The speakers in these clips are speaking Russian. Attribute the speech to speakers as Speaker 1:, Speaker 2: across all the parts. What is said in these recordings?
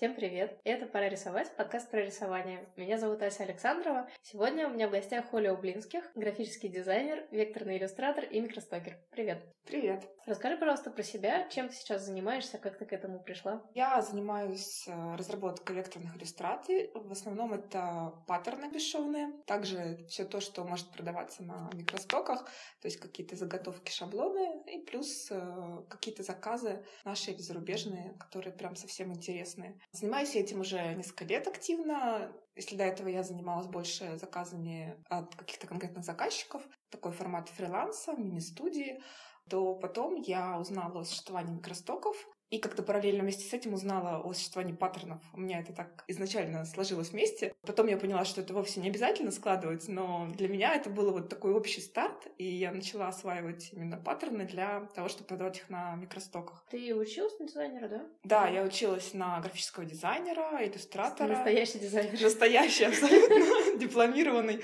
Speaker 1: Всем привет! Это «Пора рисовать», подкаст про рисование. Меня зовут Ася Александрова. Сегодня у меня в гостях Оля Ублинских, графический дизайнер, векторный иллюстратор и микростокер. Привет!
Speaker 2: Привет!
Speaker 1: Расскажи, пожалуйста, про себя, чем ты сейчас занимаешься, как ты к этому пришла?
Speaker 2: Я занимаюсь э, разработкой векторных иллюстраций. В основном это паттерны бесшовные, также все то, что может продаваться на микростоках, то есть какие-то заготовки, шаблоны, и плюс э, какие-то заказы наши или зарубежные, которые прям совсем интересные. Занимаюсь этим уже несколько лет активно. Если до этого я занималась больше заказами от каких-то конкретных заказчиков, такой формат фриланса, мини-студии, то потом я узнала о существовании микростоков, и как-то параллельно вместе с этим узнала о существовании паттернов. У меня это так изначально сложилось вместе. Потом я поняла, что это вовсе не обязательно складывать, но для меня это было вот такой общий старт, и я начала осваивать именно паттерны для того, чтобы продавать их на микростоках.
Speaker 1: Ты училась на дизайнера, да?
Speaker 2: Да, я училась на графического дизайнера, иллюстратора.
Speaker 1: Настоящий дизайнер.
Speaker 2: Настоящий, абсолютно дипломированный.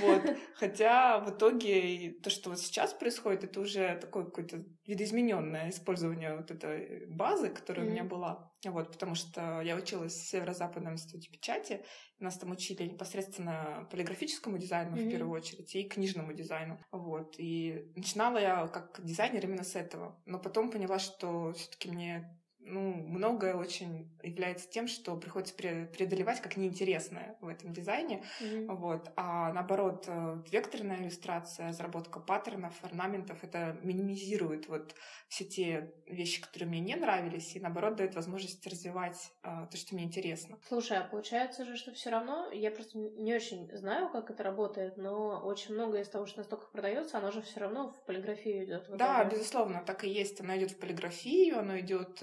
Speaker 2: Вот. Хотя в итоге то, что вот сейчас происходит, это уже такое какое-то видоизмененное использование вот этой базы, которая mm-hmm. у меня была. Вот, потому что я училась в Северо-Западном институте печати. Нас там учили непосредственно полиграфическому дизайну mm-hmm. в первую очередь и книжному дизайну. Вот. И начинала я как дизайнер именно с этого. Но потом поняла, что все-таки мне ну, многое очень является тем, что приходится преодолевать как неинтересное в этом дизайне. Mm-hmm. Вот. А наоборот, э, векторная иллюстрация, разработка паттернов, орнаментов, это минимизирует вот все те вещи, которые мне не нравились, и наоборот дает возможность развивать а, то, что мне интересно.
Speaker 1: Слушай, а получается же, что все равно, я просто не очень знаю, как это работает, но очень многое из того, что настолько продается, оно же все равно в полиграфию идет.
Speaker 2: Да, безусловно, так и есть. Оно идет в полиграфию, оно идет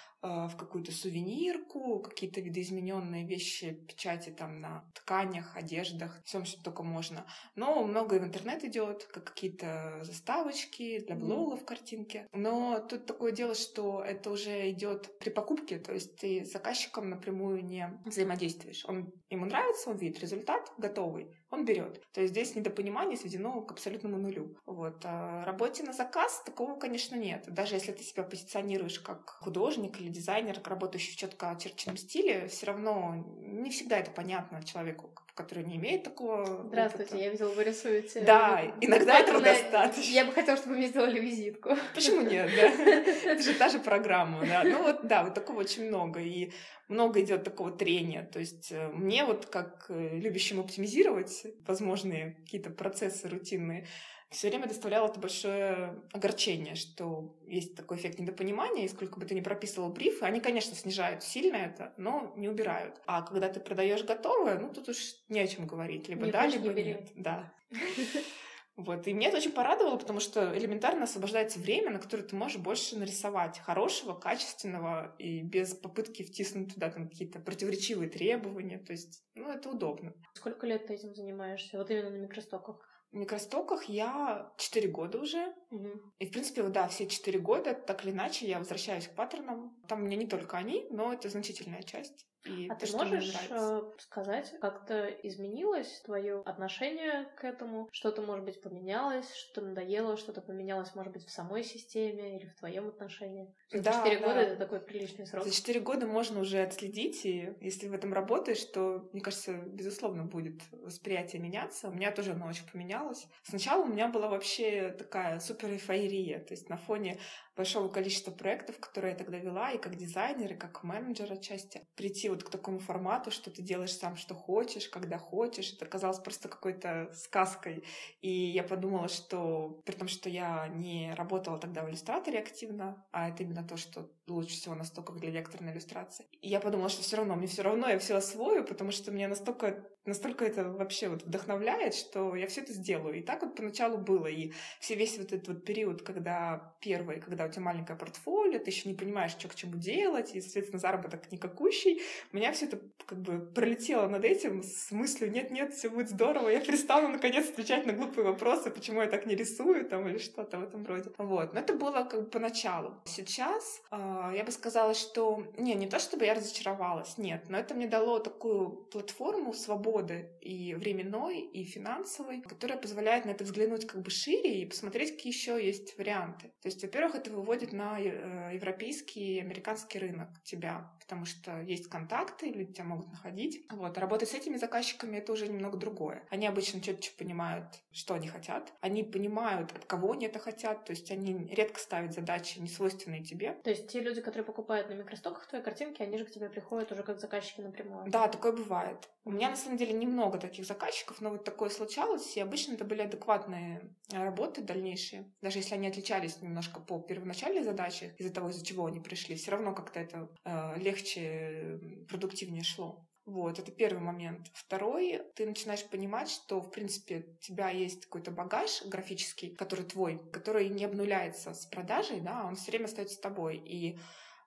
Speaker 2: в какую-то сувенирку, какие-то видоизмененные вещи, печати там на тканях, одеждах, всем, что только можно. Но многое в интернет идет, как какие-то заставочки для блогов, картинки. Но тут такое дело, что это уже идет при покупке, то есть ты с заказчиком напрямую не взаимодействуешь. Он ему нравится, он видит результат готовый, он берет. То есть здесь недопонимание сведено к абсолютному нулю. Вот. А работе на заказ такого, конечно, нет. Даже если ты себя позиционируешь как художник или дизайнер, работающий в четко очерченном стиле, все равно не всегда это понятно человеку, который не имеет такого
Speaker 1: Здравствуйте,
Speaker 2: опыта.
Speaker 1: я видела, вы рисуете.
Speaker 2: Да, иногда этого достаточно.
Speaker 1: Я бы хотела, чтобы вы мне сделали визитку.
Speaker 2: Почему нет, да? Это же та же программа, да. Ну вот, да, вот такого очень много. И много идет такого трения. То есть э, мне вот как э, любящим оптимизировать возможные какие-то процессы рутинные, все время доставляло это большое огорчение, что есть такой эффект недопонимания, и сколько бы ты ни прописывал брифы, они, конечно, снижают сильно это, но не убирают. А когда ты продаешь готовое, ну тут уж не о чем говорить. Либо
Speaker 1: не
Speaker 2: да, либо нет. Да. Вот. И мне это очень порадовало, потому что элементарно освобождается время, на которое ты можешь больше нарисовать хорошего, качественного и без попытки втиснуть туда там какие-то противоречивые требования. То есть, ну, это удобно.
Speaker 1: Сколько лет ты этим занимаешься? Вот именно на микростоках?
Speaker 2: В микростоках я 4 года уже.
Speaker 1: Угу.
Speaker 2: И, в принципе, вот, да, все 4 года, так или иначе, я возвращаюсь к паттернам. Там у меня не только они, но это значительная часть. И
Speaker 1: а ты можешь э, сказать, как-то изменилось твое отношение к этому? Что-то, может быть, поменялось, что-то надоело, что-то поменялось, может быть, в самой системе или в твоем отношении?
Speaker 2: Да,
Speaker 1: четыре
Speaker 2: да.
Speaker 1: года это такой приличный срок.
Speaker 2: За четыре года можно уже отследить, и если в этом работаешь, то, мне кажется, безусловно, будет восприятие меняться. У меня тоже оно очень поменялось. Сначала у меня была вообще такая супер эйфория, то есть на фоне большого количества проектов, которые я тогда вела, и как дизайнер, и как менеджер отчасти, прийти вот к такому формату, что ты делаешь сам, что хочешь, когда хочешь. Это казалось просто какой-то сказкой. И я подумала, что при том, что я не работала тогда в иллюстраторе активно, а это именно то, что лучше всего настолько для векторной иллюстрации. И я подумала, что все равно, мне все равно я все освою, потому что мне настолько, настолько это вообще вот вдохновляет, что я все это сделаю. И так вот поначалу было. И все весь вот этот вот период, когда первый, когда у тебя маленькое портфолио, ты еще не понимаешь, что к чему делать, и, соответственно, заработок никакущий, у меня все это как бы пролетело над этим с мыслью, нет-нет, все будет здорово, я перестану наконец отвечать на глупые вопросы, почему я так не рисую там или что-то в этом роде. Вот. Но это было как бы поначалу. Сейчас э, я бы сказала, что не, не то чтобы я разочаровалась, нет, но это мне дало такую платформу свободы и временной, и финансовой, которая позволяет на это взглянуть как бы шире и посмотреть, какие еще есть варианты. То есть, во-первых, это выводит на э, европейский и американский рынок тебя, потому что есть контакты, люди тебя могут находить. Вот. А работать с этими заказчиками это уже немного другое. Они обычно четче понимают, что они хотят. Они понимают, от кого они это хотят. То есть они редко ставят задачи, не свойственные тебе.
Speaker 1: То есть те люди, которые покупают на микростоках твои картинки, они же к тебе приходят уже как заказчики напрямую.
Speaker 2: Да, такое бывает. У меня на самом деле немного таких заказчиков, но вот такое случалось, и обычно это были адекватные э, работы дальнейшие. Даже если они отличались немножко по первоначальной задаче, из-за того, из-за чего они пришли, все равно как-то это э, легче, продуктивнее шло. Вот, это первый момент. Второй, ты начинаешь понимать, что, в принципе, у тебя есть какой-то багаж графический, который твой, который не обнуляется с продажей, да, он все время остается с тобой. И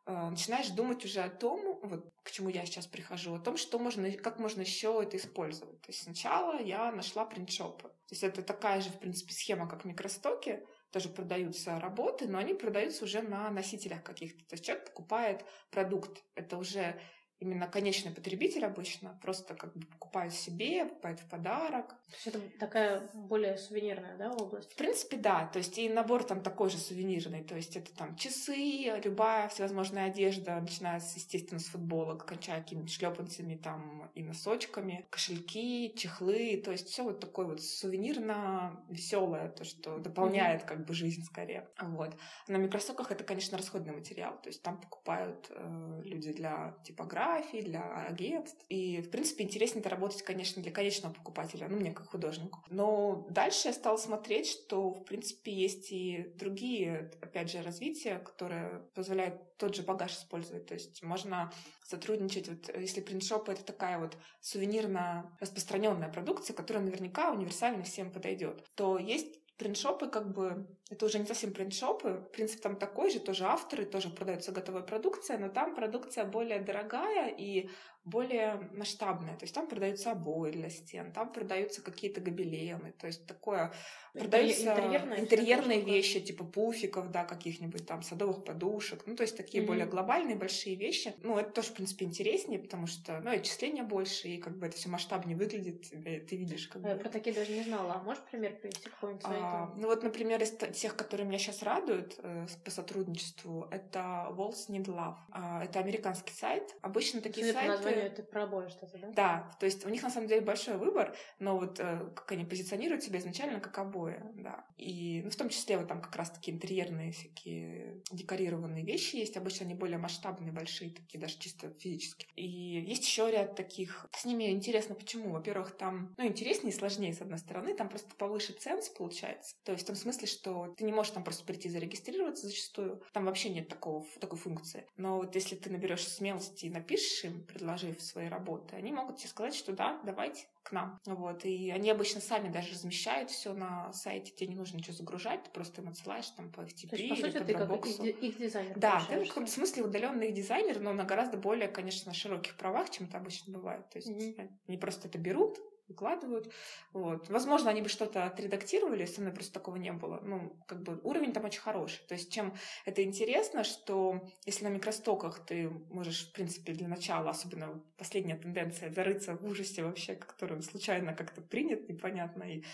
Speaker 2: э, начинаешь думать уже о том, вот к чему я сейчас прихожу, о том, что можно, как можно еще это использовать. То есть сначала я нашла принтшопы. То есть это такая же, в принципе, схема, как микростоки, тоже продаются работы, но они продаются уже на носителях каких-то. То есть человек покупает продукт. Это уже именно конечный потребитель обычно просто как бы покупает себе, покупает в подарок.
Speaker 1: То есть это такая более сувенирная, да, область?
Speaker 2: В принципе, да. То есть и набор там такой же сувенирный. То есть это там часы, любая всевозможная одежда, начиная, с, естественно, с футболок, кончая какими-то шлепанцами там и носочками, кошельки, чехлы. То есть все вот такое вот сувенирно веселое, то, что дополняет mm-hmm. как бы жизнь скорее. Вот. На микросоках это, конечно, расходный материал. То есть там покупают э, люди для типографии, фотографий, для агентств. И, в принципе, интереснее это работать, конечно, для конечного покупателя, ну, мне как художнику. Но дальше я стала смотреть, что, в принципе, есть и другие, опять же, развития, которые позволяют тот же багаж использовать. То есть можно сотрудничать, вот если принтшоп это такая вот сувенирно распространенная продукция, которая наверняка универсально всем подойдет, то есть принтшопы как бы это уже не совсем принтшопы. Принцип там такой же, тоже авторы, тоже продается готовая продукция, но там продукция более дорогая и более масштабная. То есть там продаются обои для стен, там продаются какие-то гобелены. То есть такое продаются интерьерные, интерьерные вещи, типа пуфиков, да, каких-нибудь там садовых подушек. Ну, то есть такие mm-hmm. более глобальные, большие вещи. Ну, это тоже, в принципе, интереснее, потому что, ну, отчисления больше, и как бы это все масштабнее выглядит, ты видишь, как
Speaker 1: а бы. Я про такие даже не знала. А можешь пример привести какой-нибудь? А,
Speaker 2: ну, вот, например, из тех, которые меня сейчас радуют э, по сотрудничеству, это Walls Need Love. А, это американский сайт. Обычно такие
Speaker 1: Судя
Speaker 2: сайты...
Speaker 1: названию, это про обои что-то, да?
Speaker 2: Да, то есть у них на самом деле большой выбор, но вот э, как они позиционируют себя изначально как обои, да. И ну, в том числе вот там как раз такие интерьерные всякие декорированные вещи есть. Обычно они более масштабные, большие, такие даже чисто физически. И есть еще ряд таких. С ними интересно почему. Во-первых, там, ну, интереснее и сложнее, с одной стороны, там просто повыше ценс получается. То есть в том смысле, что ты не можешь там просто прийти зарегистрироваться зачастую. Там вообще нет такого, такой функции. Но вот если ты наберешь смелости и напишешь им, предложив свои работы, они могут тебе сказать, что да, давайте к нам. Вот. И они обычно сами даже размещают все на сайте. Тебе не нужно ничего загружать, ты просто им отсылаешь там по FTP То есть, по
Speaker 1: или сути,
Speaker 2: по
Speaker 1: ты как их, их дизайнер.
Speaker 2: Да, ты в каком-то смысле удаленный дизайнер, но на гораздо более, конечно, широких правах, чем это обычно бывает. То есть mm-hmm. они просто это берут, выкладывают. Вот. Возможно, они бы что-то отредактировали, со мной просто такого не было. Ну, как бы уровень там очень хороший. То есть, чем это интересно, что если на микростоках ты можешь, в принципе, для начала, особенно последняя тенденция, зарыться в ужасе вообще, который случайно как-то принят, непонятно, и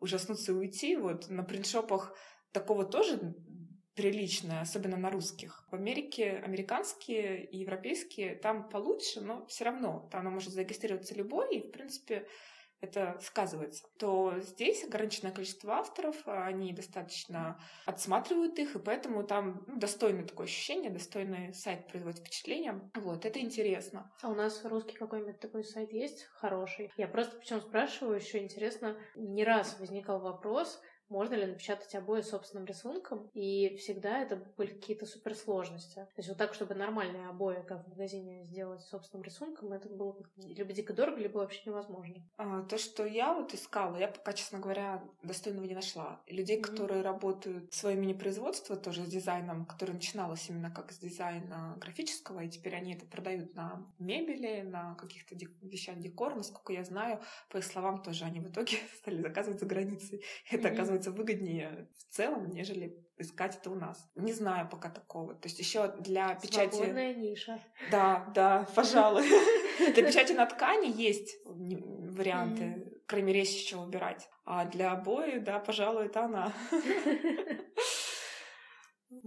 Speaker 2: ужаснуться и уйти, вот на принтшопах такого тоже приличное, особенно на русских. В Америке американские и европейские там получше, но все равно там может зарегистрироваться любой, и, в принципе, это сказывается, то здесь ограниченное количество авторов, а они достаточно отсматривают их, и поэтому там ну, достойное такое ощущение, достойный сайт производит впечатление. Вот, это интересно.
Speaker 1: А у нас русский какой-нибудь такой сайт есть хороший? Я просто почему спрашиваю, еще интересно, не раз возникал вопрос, можно ли напечатать обои собственным рисунком, и всегда это были какие-то суперсложности. То есть вот так, чтобы нормальные обои, как в магазине, сделать собственным рисунком, это было либо дико дорого, либо вообще невозможно.
Speaker 2: А, то, что я вот искала, я пока, честно говоря, достойного не нашла. Людей, mm-hmm. которые работают своим мини-производство тоже с дизайном, которое начиналось именно как с дизайна графического, и теперь они это продают на мебели, на каких-то дек- вещах декора, насколько я знаю, по их словам, тоже они в итоге стали заказывать за границей. Это, mm-hmm. оказывается, оказывается выгоднее в целом, нежели искать это у нас. Не знаю пока такого. То есть еще для печати...
Speaker 1: Свободная ниша.
Speaker 2: Да, да, пожалуй. Для печати на ткани есть варианты, кроме мере, есть еще выбирать. А для обои, да, пожалуй, это она.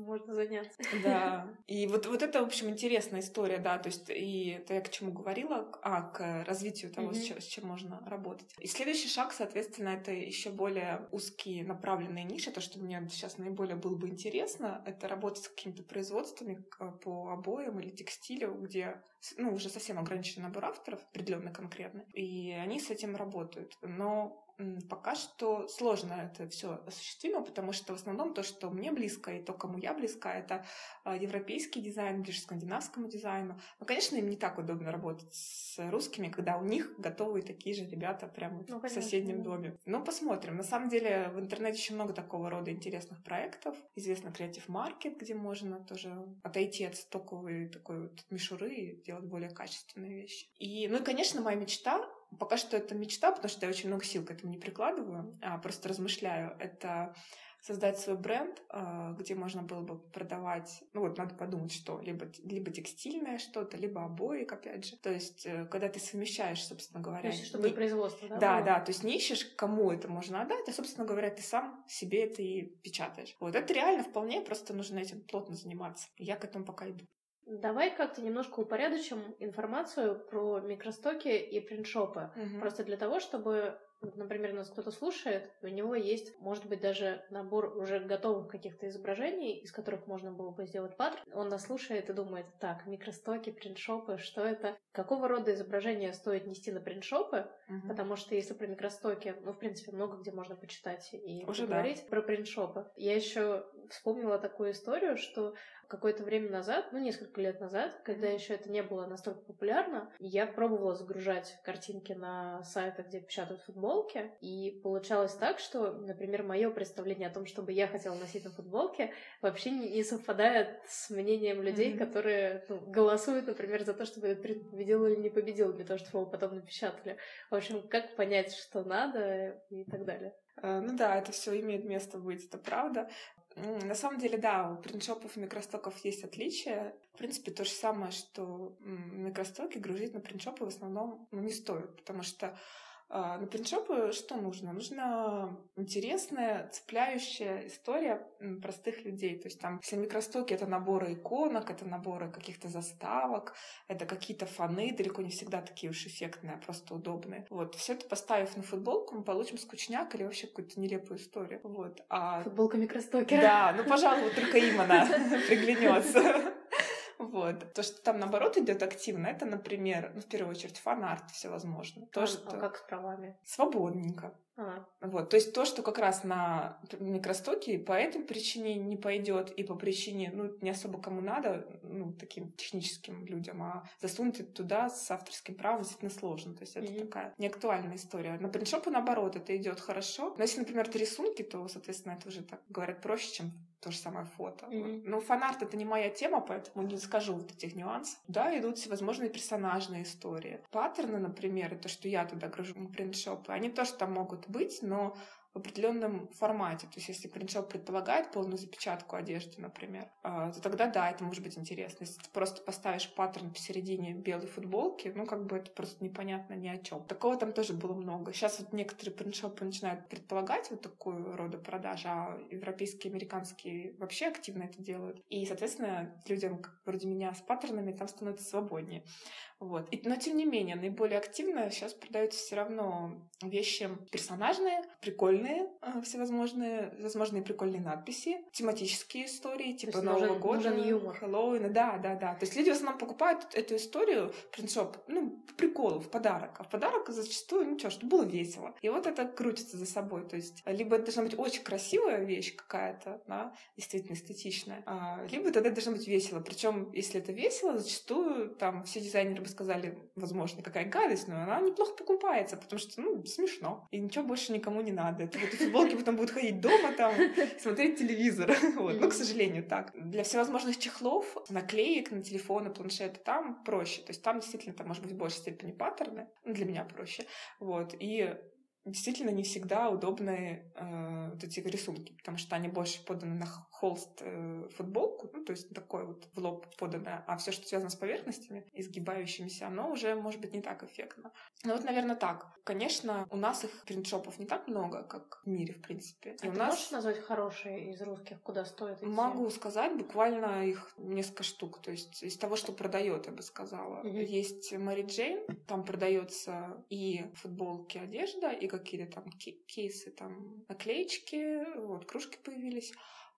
Speaker 1: можно заняться.
Speaker 2: Да. И вот, вот это, в общем, интересная история, да, то есть и это я к чему говорила, а, к развитию того, mm-hmm. с, чем, с чем можно работать. И следующий шаг, соответственно, это еще более узкие направленные ниши, то, что мне сейчас наиболее было бы интересно, это работать с какими-то производствами по обоям или текстилю, где ну, уже совсем ограниченный набор авторов, определенно конкретно, и они с этим работают. Но пока что сложно это все осуществимо, потому что в основном то, что мне близко и то, кому я близка, это а, европейский дизайн, ближе скандинавскому дизайну. Но, конечно, им не так удобно работать с русскими, когда у них готовые такие же ребята прямо ну, в соседнем доме. Ну, посмотрим. На самом деле в интернете еще много такого рода интересных проектов. Известно Creative Market, где можно тоже отойти от стоковой такой вот мишуры и делать более качественные вещи. И, ну и, конечно, моя мечта Пока что это мечта, потому что я очень много сил к этому не прикладываю, а просто размышляю. Это создать свой бренд, а, где можно было бы продавать, ну вот надо подумать, что либо, либо текстильное что-то, либо обои, опять же. То есть, э, когда ты совмещаешь, собственно говоря... То
Speaker 1: есть, чтобы не... производство, да?
Speaker 2: Да, было? да, то есть не ищешь, кому это можно отдать, а, собственно говоря, ты сам себе это и печатаешь. Вот это реально вполне, просто нужно этим плотно заниматься. Я к этому пока иду.
Speaker 1: Давай как-то немножко упорядочим информацию про микростоки и принтшопы. Угу. Просто для того, чтобы, например, нас кто-то слушает, у него есть, может быть, даже набор уже готовых каких-то изображений, из которых можно было бы сделать паттерн. Он нас слушает и думает, так, микростоки, принтшопы, что это? Какого рода изображения стоит нести на принтшопы? Угу. Потому что если про микростоки, ну, в принципе, много где можно почитать и уже поговорить да. про принтшопы. Я еще вспомнила такую историю, что какое-то время назад, ну, несколько лет назад, когда еще это не было настолько популярно, я пробовала загружать картинки на сайты, где печатают футболки, и получалось так, что, например, мое представление о том, чтобы я хотела носить на футболке, вообще не, не совпадает с мнением людей, mm-hmm. которые ну, голосуют, например, за то, чтобы этот принт победил или не победил, для того, чтобы его потом напечатали. В общем, как понять, что надо и так далее.
Speaker 2: Э, ну да, это все имеет место быть, это правда. На самом деле, да, у принтшопов и микростоков есть отличия. В принципе, то же самое, что микростоки грузить на принтшопы в основном ну, не стоит, потому что на принтшопы что нужно? Нужна интересная, цепляющая история простых людей. То есть там все микростоки — это наборы иконок, это наборы каких-то заставок, это какие-то фоны, далеко не всегда такие уж эффектные, а просто удобные. Вот. Все это поставив на футболку, мы получим скучняк или вообще какую-то нелепую историю. Вот.
Speaker 1: А... Футболка микростокера.
Speaker 2: Да, ну, пожалуй, только им она приглянется. Вот. То, что там, наоборот, идет активно, это, например, ну, в первую очередь, фан-арт всевозможно. То,
Speaker 1: а,
Speaker 2: что...
Speaker 1: а как с правами?
Speaker 2: Свободненько. А. Вот, то есть то, что как раз на микростоке по этой причине не пойдет и по причине, ну, не особо кому надо, ну, таким техническим людям, а засунуть это туда с авторским правом действительно сложно. То есть это mm-hmm. такая неактуальная история. На принтшопу, наоборот, это идет хорошо. Но если, например, это рисунки, то, соответственно, это уже так говорят проще, чем то же самое фото. Mm-hmm. Но фанарт это не моя тема, поэтому не скажу вот этих нюансов. Да, идут всевозможные персонажные истории. Паттерны, например, то, что я туда гружу на принтшопы, они тоже там могут быть, но в определенном формате. То есть, если принтшоп предполагает полную запечатку одежды, например, а, то тогда да, это может быть интересно. Если ты просто поставишь паттерн посередине белой футболки, ну, как бы это просто непонятно ни о чем. Такого там тоже было много. Сейчас вот некоторые принтшопы начинают предполагать вот такую рода продажи, а европейские, американские вообще активно это делают. И, соответственно, людям, вроде меня, с паттернами там становится свободнее. Вот. И, но тем не менее, наиболее активно сейчас продаются все равно вещи персонажные, прикольные, э, всевозможные, возможные прикольные надписи, тематические истории, типа Нового нужен, года, нужен юмор. Хэллоуина. Да, да, да. То есть люди в основном покупают эту историю, принтшоп, ну, по приколу, в подарок. А в подарок зачастую, ну что, чтобы было весело. И вот это крутится за собой. То есть либо это должна быть очень красивая вещь какая-то, да, действительно эстетичная, а, либо тогда должно быть весело. Причем, если это весело, зачастую там все дизайнеры бы сказали, возможно, какая гадость, но она неплохо покупается, потому что, ну, смешно. И ничего больше никому не надо. Это вот футболки потом будут ходить дома там, смотреть телевизор. Вот. Но, к сожалению, так. Для всевозможных чехлов, наклеек на телефоны, планшеты, там проще. То есть там действительно там может быть в большей степени паттерны. Ну, для меня проще. Вот. И действительно не всегда удобные э, вот эти рисунки, потому что они больше поданы на холст э, футболку, ну, то есть такой вот в лоб поданное, а все, что связано с поверхностями, изгибающимися, оно уже может быть не так эффектно. Ну вот, наверное, так. Конечно, у нас их принтшопов не так много, как в мире, в принципе.
Speaker 1: А И
Speaker 2: у
Speaker 1: ты
Speaker 2: нас...
Speaker 1: можешь назвать хорошие из русских, куда стоит идти?
Speaker 2: Могу сказать, буквально их несколько штук. То есть из того, что продает, я бы сказала.
Speaker 1: Мгм.
Speaker 2: Есть Мэри Джейн, там продается и футболки, одежда, и какие-то там ке- кейсы, там наклеечки, вот кружки появились.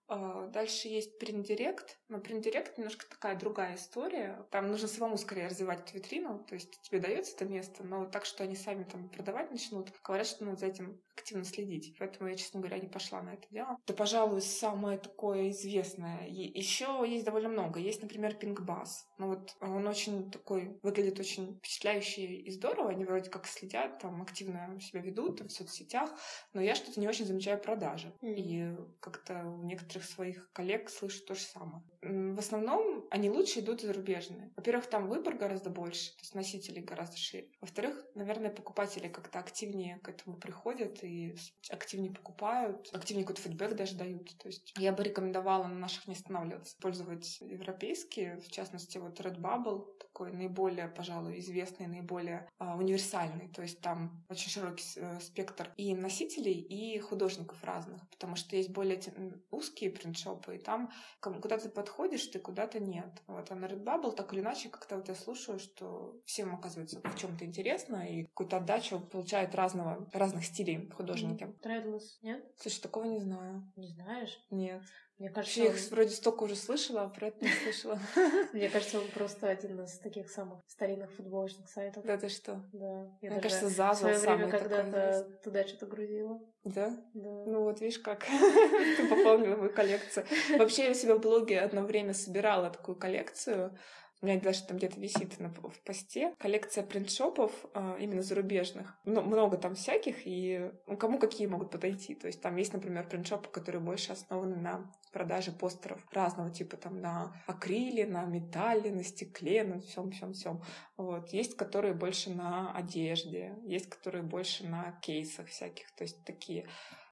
Speaker 2: А, Дальше есть Приндирект. Но Приндирект немножко такая другая история. Там нужно самому скорее развивать эту витрину. То есть тебе дается это место, но так, что они сами там продавать начнут, говорят, что надо за этим активно следить. Поэтому я, честно говоря, не пошла на это дело. Это, пожалуй, самое такое известное. Еще есть довольно много. Есть, например, Bass. Ну вот он очень такой, выглядит очень впечатляюще и здорово. Они вроде как следят, там активно себя ведут там, в соцсетях, но я что-то не очень замечаю продажи. И как-то у некоторых своих коллег слышу то же самое. В основном они лучше идут зарубежные. Во-первых, там выбор гораздо больше, то есть носителей гораздо шире. Во-вторых, наверное, покупатели как-то активнее к этому приходят и активнее покупают, активнее какой-то фидбэк даже дают. То есть я бы рекомендовала на наших не останавливаться, пользовать европейские, в частности, вот Redbubble, такой наиболее, пожалуй, известный, наиболее а, универсальный. То есть там очень широкий э, спектр и носителей, и художников разных, потому что есть более узкие принтшопы, и там куда ты подходишь, ты куда-то нет. Вот, а на Redbubble так или иначе как-то вот я слушаю, что всем оказывается в чем-то интересно, и какую-то отдачу получают разного, разных стилей художники.
Speaker 1: Тредлес, нет?
Speaker 2: Слушай, такого не знаю.
Speaker 1: Не знаешь?
Speaker 2: Нет.
Speaker 1: Мне кажется,
Speaker 2: их
Speaker 1: он-
Speaker 2: вроде столько уже слышала, а про это не слышала.
Speaker 1: мне кажется, он просто один из таких самых старинных футболочных сайтов.
Speaker 2: Да ты что?
Speaker 1: Да. Я
Speaker 2: Мне кажется, Заза
Speaker 1: время
Speaker 2: самый
Speaker 1: когда-то туда что-то грузила.
Speaker 2: Да?
Speaker 1: Да.
Speaker 2: Ну вот, видишь, как ты пополнила мою коллекцию. Вообще, я у себя в блоге одно время собирала такую коллекцию. У меня даже там где-то висит на, в посте коллекция принтшопов а, именно зарубежных. Ну, много там всяких, и ну, кому какие могут подойти. То есть там есть, например, принтшопы, которые больше основаны на продаже постеров разного типа, там на акриле, на металле, на стекле, на всем, всем, всем. Вот. Есть, которые больше на одежде, есть, которые больше на кейсах всяких, то есть такие.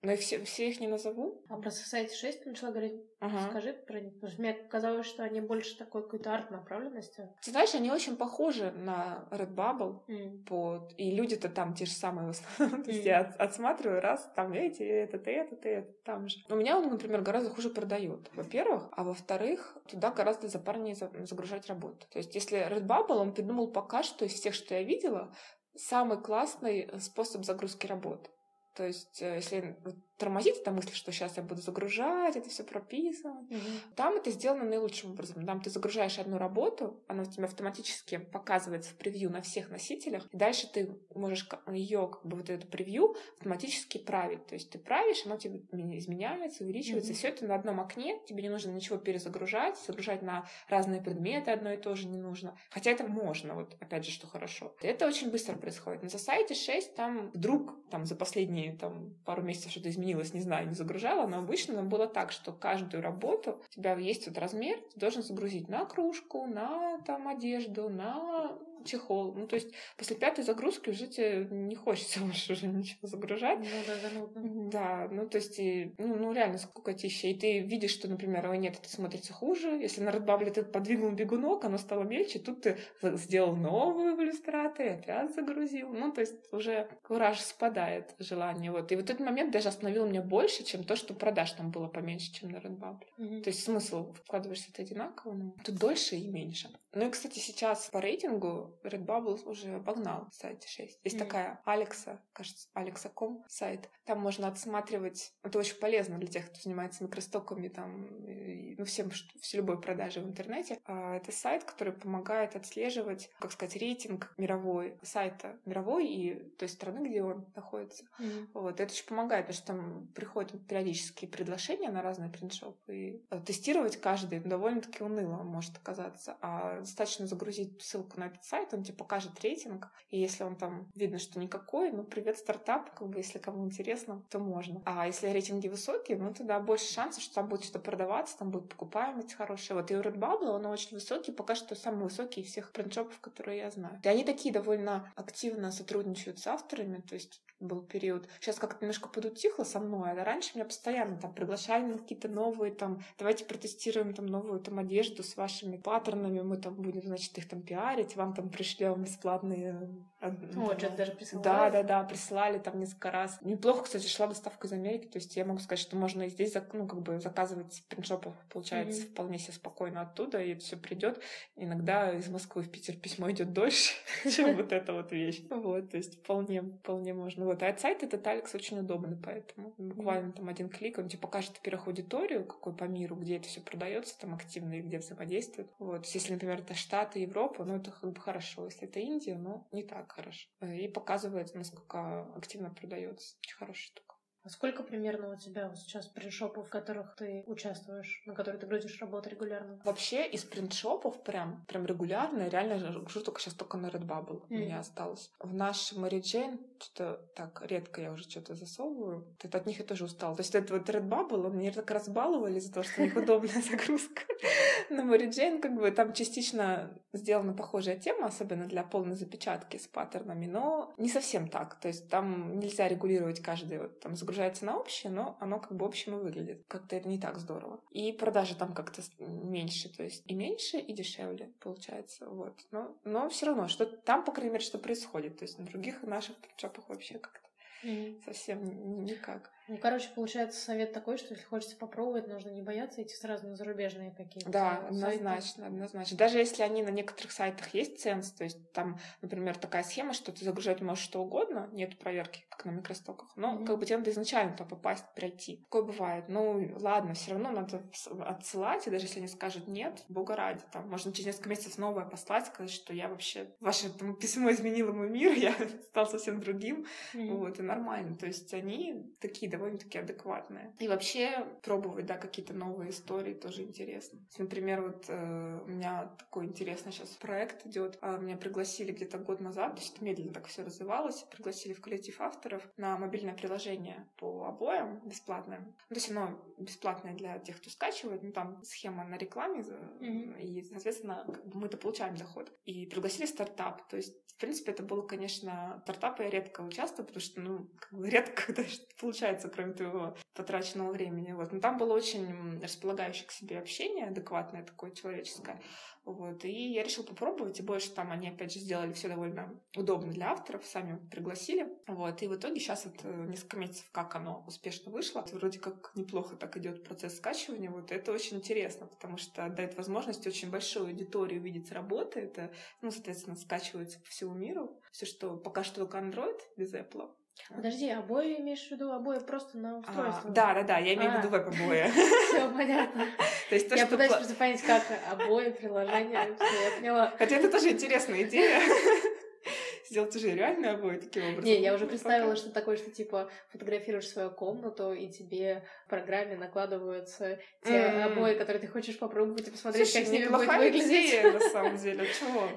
Speaker 2: Но я все, все их не назову.
Speaker 1: А про Society 6 ты начала говорить.
Speaker 2: Ага.
Speaker 1: Скажи про них. Потому что мне казалось, что они больше такой какой-то арт-направленности.
Speaker 2: Ты знаешь, они очень похожи на Redbubble.
Speaker 1: М.
Speaker 2: Вот. И люди-то там те же самые в основном. То есть я от- отсматриваю, раз, там эти, этот, и этот, и этот, там же. У меня он, например, гораздо хуже продает, во-первых. А во-вторых, туда гораздо запарнее за- загружать работу. То есть если Redbubble, он придумал пока что из всех, что я видела, самый классный способ загрузки работы. То есть, э, если вот тормозить эта мысль, что сейчас я буду загружать, это все прописывать,
Speaker 1: Мгм.
Speaker 2: Там это сделано наилучшим образом. Там ты загружаешь одну работу, она у тебя автоматически показывается в превью на всех носителях, и дальше ты можешь ее, как бы вот это превью автоматически править. То есть ты правишь, оно тебе изменяется, увеличивается,
Speaker 1: Мгм.
Speaker 2: все это на одном окне, тебе не нужно ничего перезагружать, загружать на разные предметы одно и то же не нужно. Хотя это можно, вот опять же, что хорошо. Это очень быстро происходит. На сайте 6 там вдруг там за последние там, пару месяцев что-то изменилось, не знаю, не загружала, но обычно нам было так, что каждую работу у тебя есть вот размер, ты должен загрузить на кружку, на там одежду, на чехол. Ну, то есть после пятой загрузки уже тебе не хочется больше уже ничего загружать.
Speaker 1: Ну да, занудно.
Speaker 2: Да, ну то есть, и, ну, ну реально скукотища. И ты видишь, что, например, ой, нет, это смотрится хуже. Если на Redbubble ты подвинул бегунок, оно стало мельче, тут ты сделал новую в иллюстраторе, опять загрузил. Ну, то есть уже кураж спадает, желание. Вот. И вот этот момент даже остановил меня больше, чем то, что продаж там было поменьше, чем на Redbubble.
Speaker 1: Мгм.
Speaker 2: То есть смысл вкладываешься это одинаково, но тут дольше и меньше. Ну и, кстати, сейчас по рейтингу Redbubble уже обогнал сайт 6. Есть
Speaker 1: Мгм.
Speaker 2: такая Алекса, кажется, Alexa.com сайт. Там можно отсматривать, это очень полезно для тех, кто занимается микростоками, там, и, ну, всем, все любой продажи в интернете. А, Это сайт, который помогает отслеживать, как сказать, рейтинг мировой сайта, мировой и той страны, где он находится.
Speaker 1: Мгм.
Speaker 2: Вот, это очень помогает, потому что там приходят периодически приглашения на разные принтшопы. И э, тестировать каждый довольно-таки уныло может оказаться. А достаточно загрузить ссылку на этот сайт, он тебе покажет рейтинг. И если он там видно, что никакой, ну, привет, стартап, как бы, если кому интересно, то можно. А если рейтинги высокие, ну, тогда больше шансов, что там будет что-то продаваться, там будет покупаемость хорошая. Вот и у Redbubble он очень высокий, пока что самый высокий из всех принтшопов, которые я знаю. И они такие довольно активно сотрудничают с авторами, то есть был период. Сейчас как-то немножко подутихло со мной, а раньше меня постоянно там приглашали на какие-то новые там, давайте протестируем там новую там одежду с вашими паттернами, мы там будем, значит, их там пиарить, вам там пришлем бесплатные...
Speaker 1: О, что даже присылали?
Speaker 2: Да, да, да, присылали там несколько раз. Неплохо, кстати, шла доставка из Америки, то есть я могу сказать, что можно и здесь, ну, как бы заказывать в принтшопах, получается, mm-hmm. вполне себе спокойно оттуда, и это все придет. Иногда из Москвы в Питер письмо идет дольше, чем вот эта вот вещь. Вот, то есть вполне, вполне можно. Вот, а от сайта этот Алекс очень удобный, поэтому буквально там один клик, он тебе покажет, во-первых, аудиторию, какой по миру, где это все продается там активно и где взаимодействует. Вот, если, например, это Штаты, Европа, ну, это как бы хорошо. Если это Индия, ну, не так хорошо. И показывает, насколько активно продается. Очень хорошая штука.
Speaker 1: А сколько примерно у тебя вот сейчас принтшопов, в которых ты участвуешь, на которые ты грузишь работу регулярно?
Speaker 2: Вообще из принтшопов прям, прям регулярно реально гружу только сейчас только на Redbubble. Mm. У меня осталось. В наш Mary Jane что-то так редко я уже что-то засовываю. Это от них я тоже устала. То есть это вот Redbubble, они так разбаловали из-за того, что у них удобная загрузка. На Mary Jane как бы там частично сделана похожая тема, особенно для полной запечатки с паттернами, но не совсем так. То есть там нельзя регулировать каждый вот там загружается на общее, но оно как бы общим и выглядит. Как-то это не так здорово. И продажи там как-то меньше, то есть и меньше, и дешевле получается. Вот. Но, но все равно, что там, по крайней мере, что происходит. То есть на других наших шопах вообще как-то mm-hmm. совсем никак.
Speaker 1: Ну, короче, получается совет такой, что если хочется попробовать, нужно не бояться идти сразу на зарубежные какие-то
Speaker 2: Да, сайты. однозначно, однозначно. Даже если они на некоторых сайтах есть ценз, то есть там, например, такая схема, что ты загружать можешь что угодно, нет проверки, как на микростоках, но mm-hmm. как бы тебе надо изначально туда попасть, пройти. Такое бывает. Ну, ладно, все равно надо отсылать, и даже если они скажут нет, бога ради, там, можно через несколько месяцев новое послать, сказать, что я вообще, ваше там, письмо изменило мой мир, я стал совсем другим, mm-hmm. вот, и нормально. То есть они такие довольно-таки адекватные. И вообще пробовать, да, какие-то новые истории тоже интересно. Например, вот э, у меня такой интересный сейчас проект идет. А, меня пригласили где-то год назад, то есть медленно так все развивалось, пригласили в коллектив авторов на мобильное приложение по обоям бесплатное. Ну, то есть оно бесплатное для тех, кто скачивает, ну там схема на рекламе, mm-hmm. и, соответственно, мы-то получаем доход. И пригласили стартап, то есть, в принципе, это было, конечно, стартапы я редко участвую, потому что, ну, как бы редко когда получается получается, кроме твоего потраченного времени. Вот. Но там было очень располагающее к себе общение, адекватное такое человеческое. Вот. И я решила попробовать, и больше там они, опять же, сделали все довольно удобно для авторов, сами пригласили. Вот. И в итоге сейчас вот э, несколько месяцев, как оно успешно вышло, вроде как неплохо так идет процесс скачивания. Вот это очень интересно, потому что дает возможность очень большой аудитории увидеть работы. Это, ну, соответственно, скачивается по всему миру. Все, что пока что только Android без Apple,
Speaker 1: Подожди, обои имеешь в виду обои просто на устройство?
Speaker 2: А, да, да, да, я имею в виду а. веб-обои.
Speaker 1: Все понятно. То есть то, я пытаюсь просто понять, как обои, приложения, я поняла.
Speaker 2: Хотя это тоже интересная идея. Сделать уже реальные обои таким образом.
Speaker 1: Не, я уже представила, что такое, что типа фотографируешь свою комнату, и тебе в программе накладываются те обои, которые ты хочешь попробовать и посмотреть, как с ними будет выглядеть.
Speaker 2: на самом деле. Чего?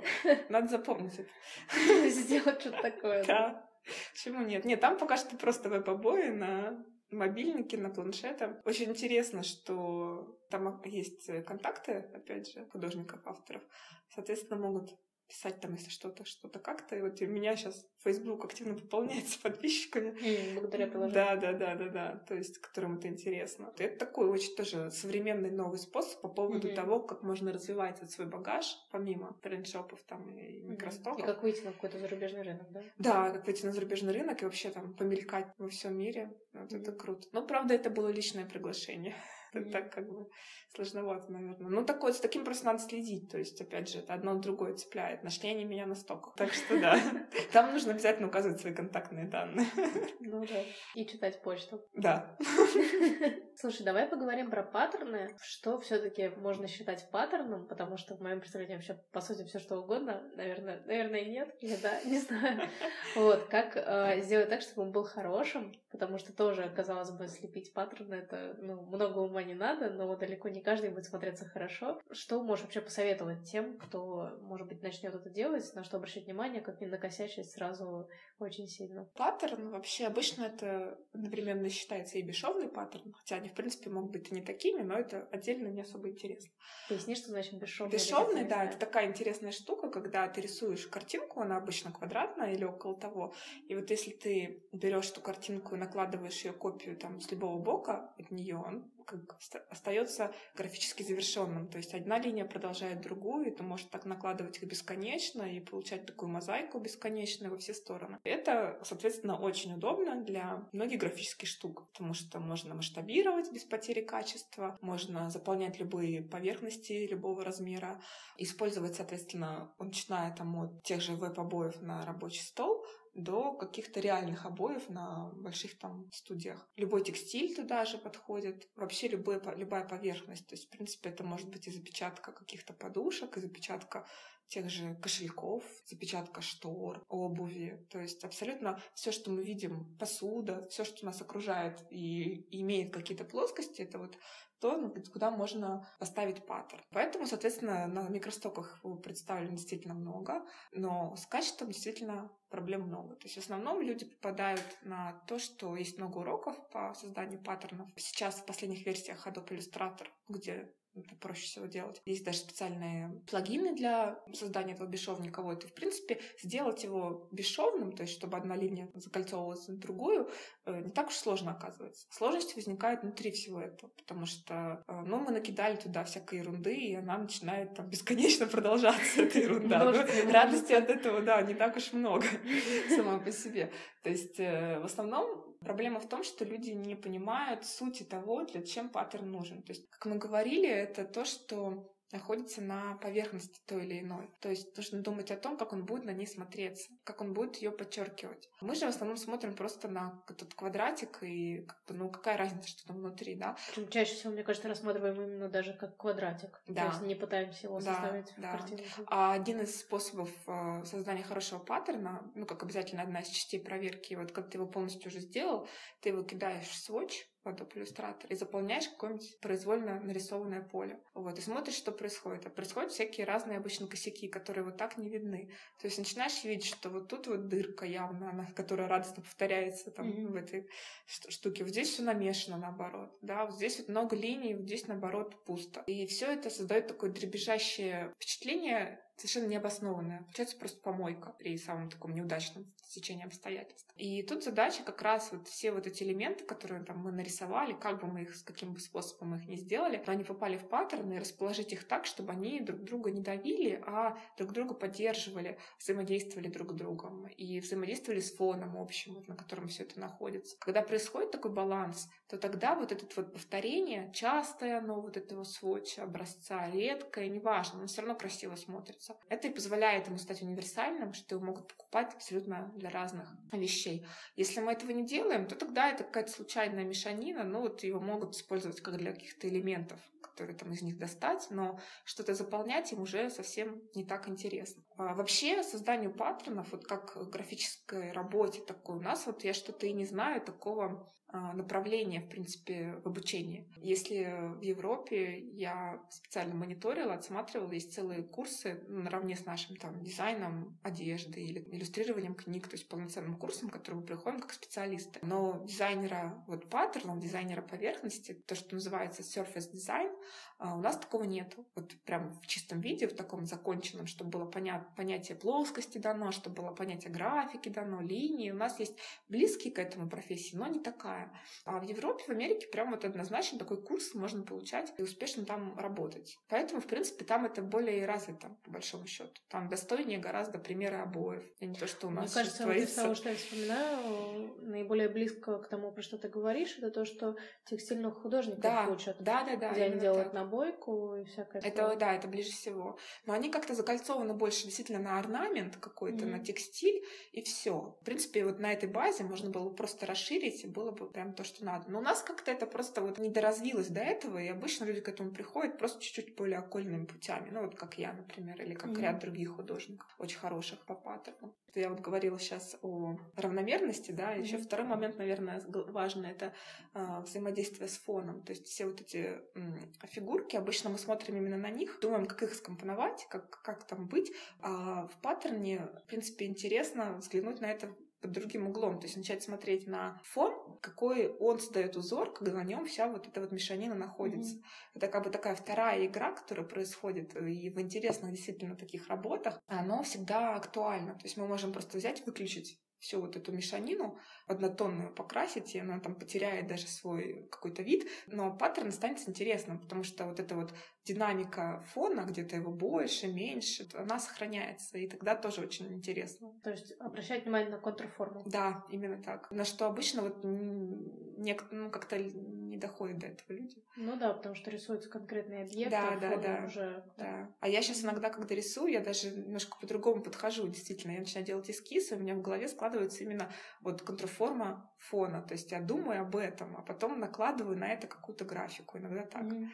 Speaker 2: Надо запомнить это.
Speaker 1: Сделать что-то такое.
Speaker 2: Да. Почему нет? Нет, там пока что просто веб-обои на мобильнике, на планшете. Очень интересно, что там есть контакты, опять же, художников, авторов. Соответственно, могут писать там, если что-то, что-то как-то. И вот у меня сейчас Facebook активно пополняется подписчиками.
Speaker 1: Mm, благодаря приложению.
Speaker 2: Да, да, да, да, да. То есть, которым это интересно. Это такой очень тоже современный новый способ по поводу mm-hmm. того, как можно развивать этот свой багаж, помимо принтшопов там и микростоков.
Speaker 1: Mm-hmm. И как выйти на какой-то зарубежный рынок, да?
Speaker 2: Да, как выйти на зарубежный рынок и вообще там помелькать во всем мире. Вот mm-hmm. это круто. Но, правда, это было личное приглашение. Mm-hmm. Так как бы сложновато, наверное. Ну, такое, с таким просто надо следить. То есть, опять же, это одно другое цепляет. Нашли они меня на. Так что да. Там нужно обязательно указывать свои контактные данные.
Speaker 1: Ну да. И читать почту.
Speaker 2: Да.
Speaker 1: Слушай, давай поговорим про паттерны. Что все таки можно считать паттерном, потому что в моем представлении вообще, по сути, все что угодно, наверное, наверное, нет. Или да, не знаю. Вот, как э, сделать так, чтобы он был хорошим, потому что тоже, казалось бы, слепить паттерны, это, ну, много ума не надо, но далеко не каждый будет смотреться хорошо. Что можешь вообще посоветовать тем, кто, может быть, начнет это делать, на что обращать внимание, как не накосячить сразу очень сильно?
Speaker 2: Паттерн вообще обычно это одновременно считается и бесшовный паттерн, хотя они, в принципе, могут быть и не такими, но это отдельно не особо интересно.
Speaker 1: Поясни, что значит бесшовный?
Speaker 2: Бесшовный, да, это такая интересная штука, когда ты рисуешь картинку, она обычно квадратная или около того, и вот если ты берешь эту картинку и накладываешь ее копию там с любого бока от нее, он как остается графически завершенным. То есть одна линия продолжает другую, и ты можешь так накладывать их бесконечно и получать такую мозаику бесконечную во все стороны. Это, соответственно, очень удобно для многих графических штук, потому что можно масштабировать без потери качества, можно заполнять любые поверхности любого размера, использовать, соответственно, начиная там от тех же веб-обоев на рабочий стол, до каких-то реальных обоев на больших там студиях. Любой текстиль туда же подходит, вообще любой, любая поверхность. То есть, в принципе, это может быть и запечатка каких-то подушек, и запечатка тех же кошельков, запечатка штор, обуви. То есть абсолютно все, что мы видим, посуда, все, что нас окружает и, имеет какие-то плоскости, это вот то, ну, куда можно поставить паттерн. Поэтому, соответственно, на микростоках представлено действительно много, но с качеством действительно проблем много. То есть в основном люди попадают на то, что есть много уроков по созданию паттернов. Сейчас в последних версиях Adobe Illustrator, где это проще всего делать. Есть даже специальные плагины для создания этого бесшовника. И, в принципе, сделать его бесшовным, то есть чтобы одна линия закольцовывалась на другую, э, не так уж сложно оказывается. Сложность возникает внутри всего этого, потому что э, ну, мы накидали туда всякой ерунды, и она начинает там бесконечно продолжаться, эта ерунда. Ну, радости от этого, да, не так уж много сама по себе. То есть э, в основном Проблема в том, что люди не понимают сути того, для чем паттерн нужен. То есть, как мы говорили, это то, что находится на поверхности той или иной. То есть нужно думать о том, как он будет на ней смотреться, как он будет ее подчеркивать. Мы же в основном смотрим просто на этот квадратик и как бы, ну какая разница, что там внутри, да?
Speaker 1: Причем чаще всего, мне кажется, рассматриваем именно даже как квадратик. Да. То есть не пытаемся его да, составить да. в картинку.
Speaker 2: А один из способов э, создания хорошего паттерна, ну как обязательно одна из частей проверки, вот когда ты его полностью уже сделал, ты его кидаешь в сводч, Adobe Illustrator и заполняешь какое-нибудь произвольно нарисованное поле. Вот, и смотришь, что происходит. А происходят всякие разные обычно косяки, которые вот так не видны. То есть начинаешь видеть, что вот тут вот дырка явно, она, которая радостно повторяется там mm-hmm. в этой штуке. Вот здесь все намешано наоборот. Да, вот здесь вот много линий, вот здесь наоборот пусто. И все это создает такое дребезжащее впечатление совершенно необоснованная. Получается просто помойка при самом таком неудачном стечении обстоятельств. И тут задача как раз вот все вот эти элементы, которые там мы нарисовали, как бы мы их, с каким бы способом их не сделали, но они попали в паттерны, расположить их так, чтобы они друг друга не давили, а друг друга поддерживали, взаимодействовали друг с другом и взаимодействовали с фоном общим, вот, на котором все это находится. Когда происходит такой баланс, то тогда вот это вот повторение, частое оно вот этого сводча, образца, редкое, неважно, но все равно красиво смотрится. Это и позволяет ему стать универсальным, что его могут покупать абсолютно для разных вещей. Если мы этого не делаем, то тогда это какая-то случайная мешанина, ну вот его могут использовать как для каких-то элементов, которые там из них достать, но что-то заполнять им уже совсем не так интересно. А вообще созданию паттернов, вот как графической работе такой у нас, вот я что-то и не знаю такого направление, в принципе, в обучении. Если в Европе я специально мониторила, отсматривала, есть целые курсы наравне с нашим там дизайном одежды или иллюстрированием книг, то есть полноценным курсом, который мы приходим как специалисты. Но дизайнера вот паттернов, дизайнера поверхности, то, что называется surface design, А у нас такого нету. Вот прям в чистом виде, в таком законченном, чтобы было понят, понятие плоскости дано, чтобы было понятие графики дано, линии. У нас есть близкие к этому профессии, но не такая. А в Европе, в Америке прям вот однозначно такой курс можно получать и успешно там работать. Поэтому, в принципе, там это более развито, по большому счету. Там достойнее гораздо примеры обоев, а не то, что у нас
Speaker 1: Мне кажется, вот из того, что я вспоминаю, наиболее близко к тому, про что ты говоришь, это то, что текстильных художников
Speaker 2: да,
Speaker 1: учат.
Speaker 2: Да, да, да.
Speaker 1: Где они делают так. набойку и всякое
Speaker 2: Это, такое. да, это ближе всего. Но они как-то закольцованы больше действительно на орнамент какой-то, mm-hmm. на текстиль, и все. В принципе, вот на этой базе можно было бы просто расширить, и было бы прям то, что надо. Но у нас как-то это просто вот не доразвилось до этого, и обычно люди к этому приходят просто чуть-чуть более окольными путями. Ну, вот как я, например, или как mm-hmm. ряд других художников, очень хороших по паттерну. Я вот говорила сейчас о равномерности, да, еще mm-hmm. второй момент, наверное, важный, это э, взаимодействие с фоном. То есть все вот эти э, фигурки, обычно мы смотрим именно на них, думаем, как их скомпоновать, как, как там быть. А в паттерне, в принципе, интересно взглянуть на это под другим углом, то есть начать смотреть на фон, какой он создает узор, когда на нем вся вот эта вот мешанина находится. Mm-hmm. Это как бы такая вторая игра, которая происходит и в интересных действительно таких работах, она всегда актуальна. То есть мы можем просто взять, выключить всю вот эту мешанину однотонную покрасить, и она там потеряет даже свой какой-то вид, но паттерн останется интересным, потому что вот эта вот динамика фона, где-то его больше, меньше, она сохраняется, и тогда тоже очень интересно.
Speaker 1: То есть обращать внимание на контрформу.
Speaker 2: Да, именно так. На что обычно вот не, ну, как-то не доходят до этого люди.
Speaker 1: Ну да, потому что рисуются конкретные объекты,
Speaker 2: да,
Speaker 1: а
Speaker 2: да, да,
Speaker 1: уже...
Speaker 2: Да. А я сейчас иногда, когда рисую, я даже немножко по-другому подхожу, действительно. Я начинаю делать эскизы, у меня в голове складывается именно вот контрформа фона. То есть я думаю об этом, а потом накладываю на это какую-то графику. Иногда так. Mm-hmm.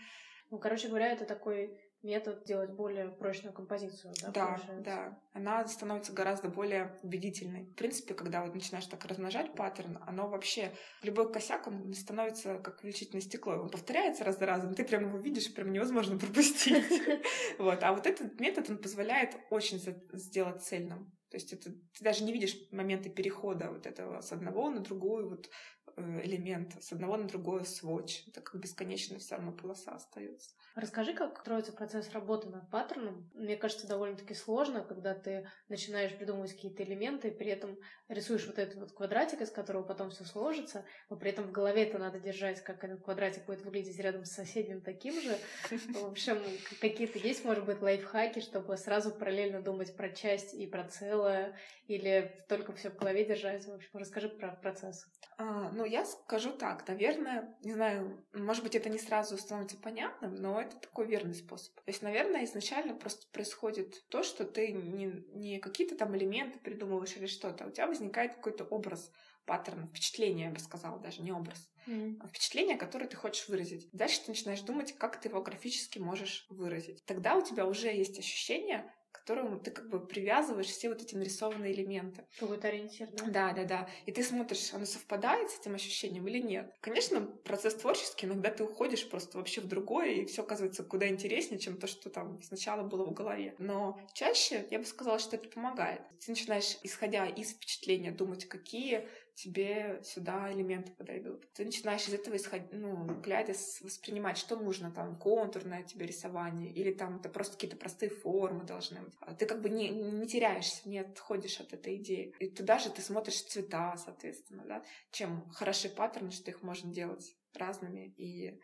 Speaker 1: Ну, короче говоря, это такой метод делать более прочную композицию, да?
Speaker 2: Да, получается? да. Она становится гораздо более убедительной. В принципе, когда вот начинаешь так размножать паттерн, оно вообще... Любой косяк, он становится как увеличительное стекло. Он повторяется раз за разом, ты прям его видишь, прям невозможно пропустить. Вот. А вот этот метод, он позволяет очень сделать цельным. То есть это, ты даже не видишь моменты перехода вот этого с одного на другую, вот Э, элемент с одного на другое сводч. Это как бесконечно все равно полоса остается.
Speaker 1: Расскажи, как строится процесс работы над паттерном. Мне кажется, довольно-таки сложно, когда ты начинаешь придумывать какие-то элементы, и при этом рисуешь вот этот вот квадратик, из которого потом все сложится, но при этом в голове это надо держать, как этот квадратик будет выглядеть рядом с соседним таким же. В общем, какие-то есть, может быть, лайфхаки, чтобы сразу параллельно думать про часть и про целое, или только все в голове держать. В общем, расскажи про процесс.
Speaker 2: А, ну, я скажу так, наверное, не знаю, может быть, это не сразу становится понятным, но это такой верный способ. То есть, наверное, изначально просто происходит то, что ты не, не какие-то там элементы придумываешь или что-то, у тебя возникает какой-то образ, паттерн, впечатление, я бы сказала, даже не образ. Mm. Впечатление, которое ты хочешь выразить. Дальше ты начинаешь думать, как ты его графически можешь выразить. Тогда у тебя уже есть ощущение, которому ты как бы привязываешь все вот эти нарисованные элементы.
Speaker 1: Какой-то ориентир, да?
Speaker 2: Да, да, да. И ты смотришь, оно совпадает с этим ощущением или нет. Конечно, процесс творческий, иногда ты уходишь просто вообще в другое, и все оказывается куда интереснее, чем то, что там сначала было в голове. Но чаще я бы сказала, что это помогает. Ты начинаешь, исходя из впечатления, думать, какие тебе сюда элементы подойдут. Ты начинаешь из этого исходить, ну, глядя, воспринимать, что нужно, там, контурное тебе рисование, или там это просто какие-то простые формы должны быть. А ты как бы не, не теряешься, не отходишь от этой идеи. И туда же ты смотришь цвета, соответственно, да. Чем хороши паттерны, что их можно делать разными и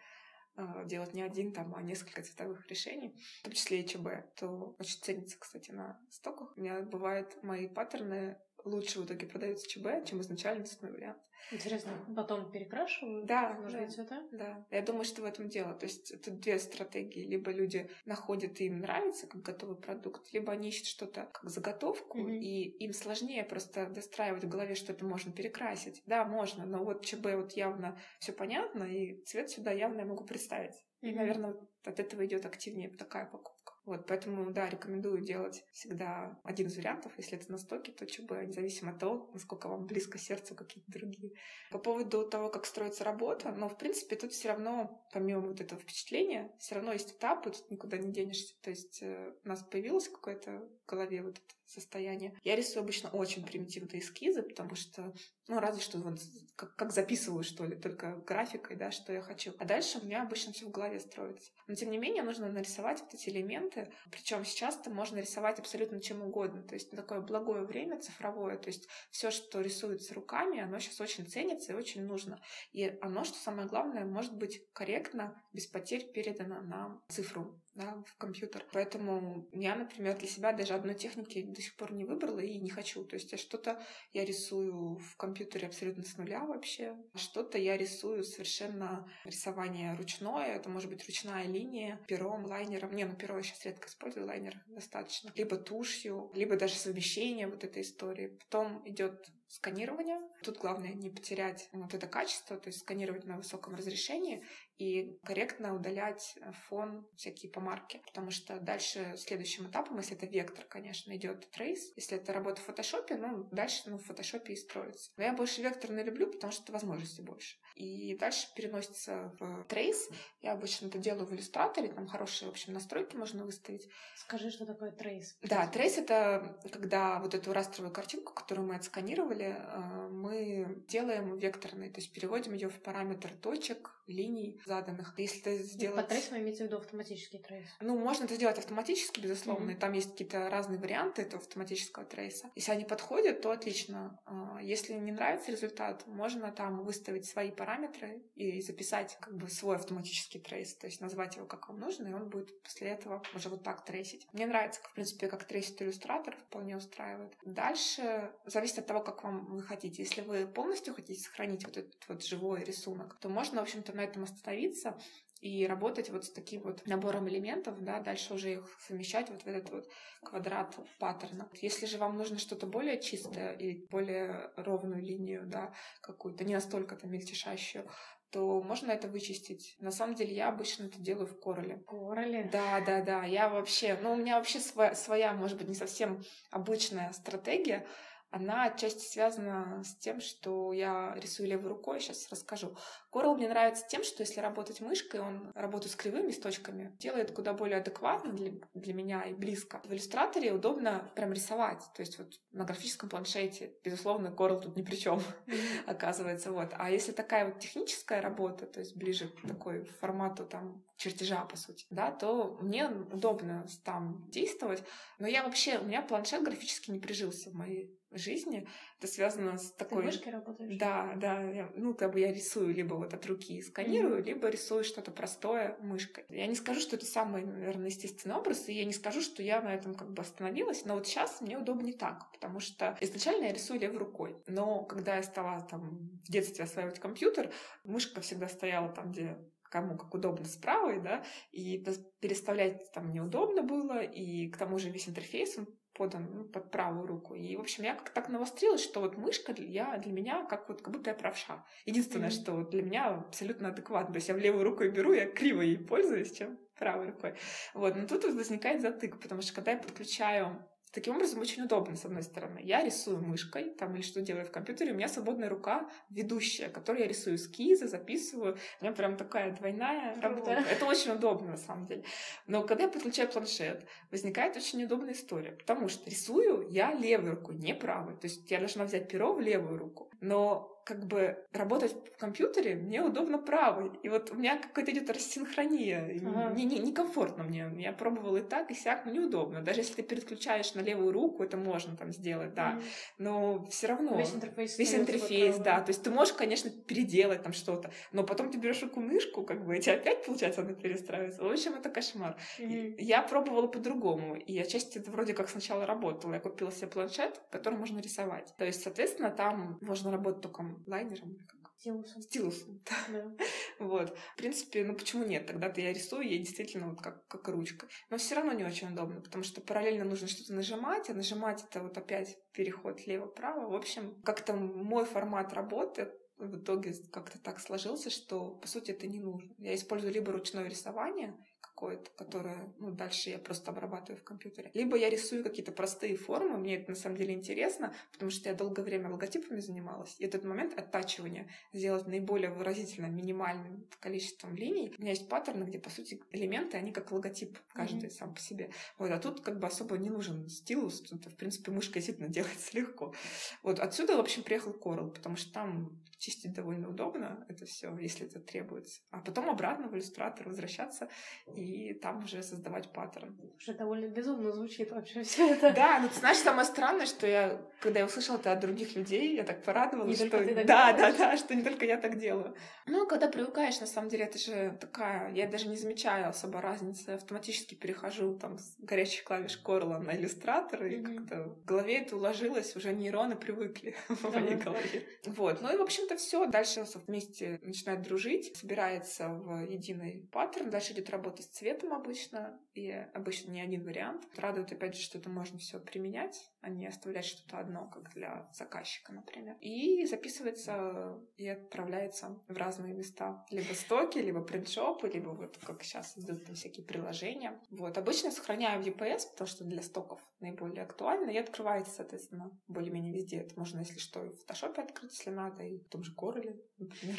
Speaker 2: а, делать не один там, а несколько цветовых решений, в том числе и ЧБ, то очень ценится, кстати, на стоках. У меня бывают мои паттерны лучше в итоге продаются ЧБ, чем изначально цветной вариант.
Speaker 1: Интересно, потом перекрашивают
Speaker 2: да, да,
Speaker 1: цвета?
Speaker 2: Да, я думаю, что в этом дело. То есть это две стратегии. Либо люди находят, и им нравится как готовый продукт, либо они ищут что-то как заготовку, mm-hmm. и им сложнее просто достраивать в голове, что это можно перекрасить. Да, можно, но вот ЧБ вот явно все понятно, и цвет сюда явно я могу представить. И, наверное, от этого идет активнее такая покупка. Вот, поэтому, да, рекомендую делать всегда один из вариантов. Если это на стоке, то ЧБ, независимо от того, насколько вам близко сердцу какие-то другие. По поводу того, как строится работа, но, в принципе, тут все равно, помимо вот этого впечатления, все равно есть этапы, тут никуда не денешься. То есть э, у нас появилось какое-то в голове вот это состояние. Я рисую обычно очень примитивные эскизы, потому что, ну, разве что вот как, как записываю, что ли, только графикой, да, что я хочу. А дальше у меня обычно все в голове строится. Но, тем не менее, нужно нарисовать вот эти элементы. Причем сейчас-то можно рисовать абсолютно чем угодно. То есть такое благое время цифровое. То есть все, что рисуется руками, оно сейчас очень ценится и очень нужно. И оно, что самое главное, может быть корректно, без потерь передано на цифру да, в компьютер. Поэтому я, например, для себя даже одной техники до сих пор не выбрала и не хочу. То есть я что-то я рисую в компьютере абсолютно с нуля вообще. Что-то я рисую совершенно рисование ручное. Это может быть ручная линия, пером, лайнером. Не, ну перо я сейчас редко использую, лайнер достаточно. Либо тушью, либо даже совмещение вот этой истории. Потом идет сканирование. Тут главное не потерять вот это качество, то есть сканировать на высоком разрешении и корректно удалять фон, всякие помарки. Потому что дальше следующим этапом, если это вектор, конечно, идет трейс. Если это работа в фотошопе, ну, дальше ну, в фотошопе и строится. Но я больше векторный люблю, потому что возможностей больше. И дальше переносится в трейс. Я обычно это делаю в иллюстраторе, там хорошие, в общем, настройки можно выставить.
Speaker 1: Скажи, что такое trace?
Speaker 2: Да, трейс — это когда вот эту растровую картинку, которую мы отсканировали, э, мы делаем векторной, то есть переводим ее в параметр точек, линий заданных. Если это сделать...
Speaker 1: Под trace вы имеете в виду автоматический trace?
Speaker 2: Ну, можно это сделать автоматически, безусловно, mm-hmm. там есть какие-то разные варианты этого автоматического трейса. Если они подходят, то отлично. А, если не нравится результат, можно там выставить свои параметры и записать как бы свой автоматический trace, то есть назвать его как вам нужно, и он будет после этого уже вот так трейсить. Мне нравится, в принципе, как трейсит иллюстратор, вполне устраивает. Дальше зависит от того, как вам вы хотите. Если вы полностью хотите сохранить вот этот вот живой рисунок, то можно, в общем-то, на этом остановиться и работать вот с таким вот набором элементов, да, дальше уже их совмещать вот в этот вот квадрат паттерна. Если же вам нужно что-то более чистое и более ровную линию, да, какую-то, не настолько там мельтешащую, то можно это вычистить. На самом деле я обычно это делаю в Короле.
Speaker 1: Короле?
Speaker 2: Да, да, да. Я вообще, ну у меня вообще своя, своя, может быть, не совсем обычная стратегия, она отчасти связана с тем, что я рисую левой рукой, сейчас расскажу. Coral мне нравится тем, что если работать мышкой, он работает с кривыми, с точками, делает куда более адекватно для, для меня и близко. В иллюстраторе удобно прям рисовать, то есть вот на графическом планшете, безусловно, Coral тут ни при чем оказывается, вот. А если такая вот техническая работа, то есть ближе к такой формату там чертежа, по сути, да, то мне удобно там действовать, но я вообще, у меня планшет графически не прижился в моей жизни. Это связано с такой...
Speaker 1: Ты мышкой работаешь?
Speaker 2: Да, да. Я, ну, как бы я рисую либо вот от руки сканирую, mm-hmm. либо рисую что-то простое мышкой. Я не скажу, что это самый, наверное, естественный образ, и я не скажу, что я на этом как бы остановилась, но вот сейчас мне удобнее так, потому что изначально я рисую левой рукой, но когда я стала там в детстве осваивать компьютер, мышка всегда стояла там, где кому как удобно с правой, да, и переставлять там неудобно было, и к тому же весь интерфейс, он подан ну, под правую руку. И, в общем, я как-то так навострилась, что вот мышка для, для меня как вот как будто я правша. Единственное, mm-hmm. что вот для меня абсолютно адекватно. То есть я в левую руку беру, я криво ей пользуюсь, чем правой рукой. Вот. Но тут возникает затык, потому что когда я подключаю Таким образом, очень удобно, с одной стороны. Я рисую мышкой, там, или что делаю в компьютере, у меня свободная рука ведущая, которой я рисую эскизы, записываю. У меня прям такая двойная работа. Это очень удобно, на самом деле. Но когда я подключаю планшет, возникает очень удобная история, потому что рисую я левой рукой, не правой. То есть я должна взять перо в левую руку. Но как бы работать в компьютере мне удобно правой. И вот у меня какая-то идет рассинхрония. Ага. Не, не, некомфортно мне. Я пробовала и так, и сяк, но неудобно. Даже если ты переключаешь на левую руку, это можно там сделать, да. Mm. Но все равно.
Speaker 1: Весь интерфейс.
Speaker 2: Весь интерфейс, да. То есть ты можешь, конечно, переделать там что-то, но потом ты берешь руку мышку, как бы, и тебе опять, получается, она перестраивается. В общем, это кошмар. Mm. Я пробовала по-другому. И отчасти это вроде как сначала работало. Я купила себе планшет, который можно рисовать. То есть, соответственно, там можно работать только лайнером как?
Speaker 1: Стилусом.
Speaker 2: Стилусом, да. Вот. В принципе, ну почему нет? Тогда-то я рисую, я действительно вот как, как ручка. Но все равно не очень удобно, потому что параллельно нужно что-то нажимать, а нажимать это вот опять переход лево-право. В общем, как-то мой формат работы в итоге как-то так сложился, что, по сути, это не нужно. Я использую либо ручное рисование, какое-то, которое, ну, дальше я просто обрабатываю в компьютере. Либо я рисую какие-то простые формы, мне это на самом деле интересно, потому что я долгое время логотипами занималась, и этот момент оттачивания сделать наиболее выразительно минимальным количеством линий. У меня есть паттерны, где, по сути, элементы, они как логотип, каждый mm-hmm. сам по себе. Вот, а тут как бы особо не нужен стилус, тут, в принципе, мышкой действительно делается легко. Вот отсюда, в общем, приехал Coral, потому что там чистить довольно удобно это все, если это требуется. А потом обратно в иллюстратор возвращаться и там уже создавать паттерн.
Speaker 1: Уже довольно безумно звучит вообще все это.
Speaker 2: Да, ну ты знаешь, самое странное, что я, когда я услышала это от других людей, я так порадовалась,
Speaker 1: не
Speaker 2: что...
Speaker 1: Ты так
Speaker 2: да, да, да, что не только я так делаю. Ну, когда привыкаешь, на самом деле, это же такая... Я даже не замечаю особо разницы. Автоматически перехожу там с горячих клавиш Корла на иллюстратор, и mm-hmm. как-то в голове это уложилось, уже нейроны привыкли в моей голове. Вот. Ну и, в общем, это все. Дальше вместе начинает дружить, собирается в единый паттерн. Дальше идет работа с цветом обычно, и обычно не один вариант. Радует, опять же, что это можно все применять, а не оставлять что-то одно, как для заказчика, например. И записывается и отправляется в разные места. Либо стоки, либо принтшопы, либо вот как сейчас идут всякие приложения. Вот. Обычно сохраняю в EPS, потому что для стоков наиболее актуально, и открывается, соответственно, более-менее везде. Это можно, если что, и в фотошопе открыть, если надо, и в том же Corel, например.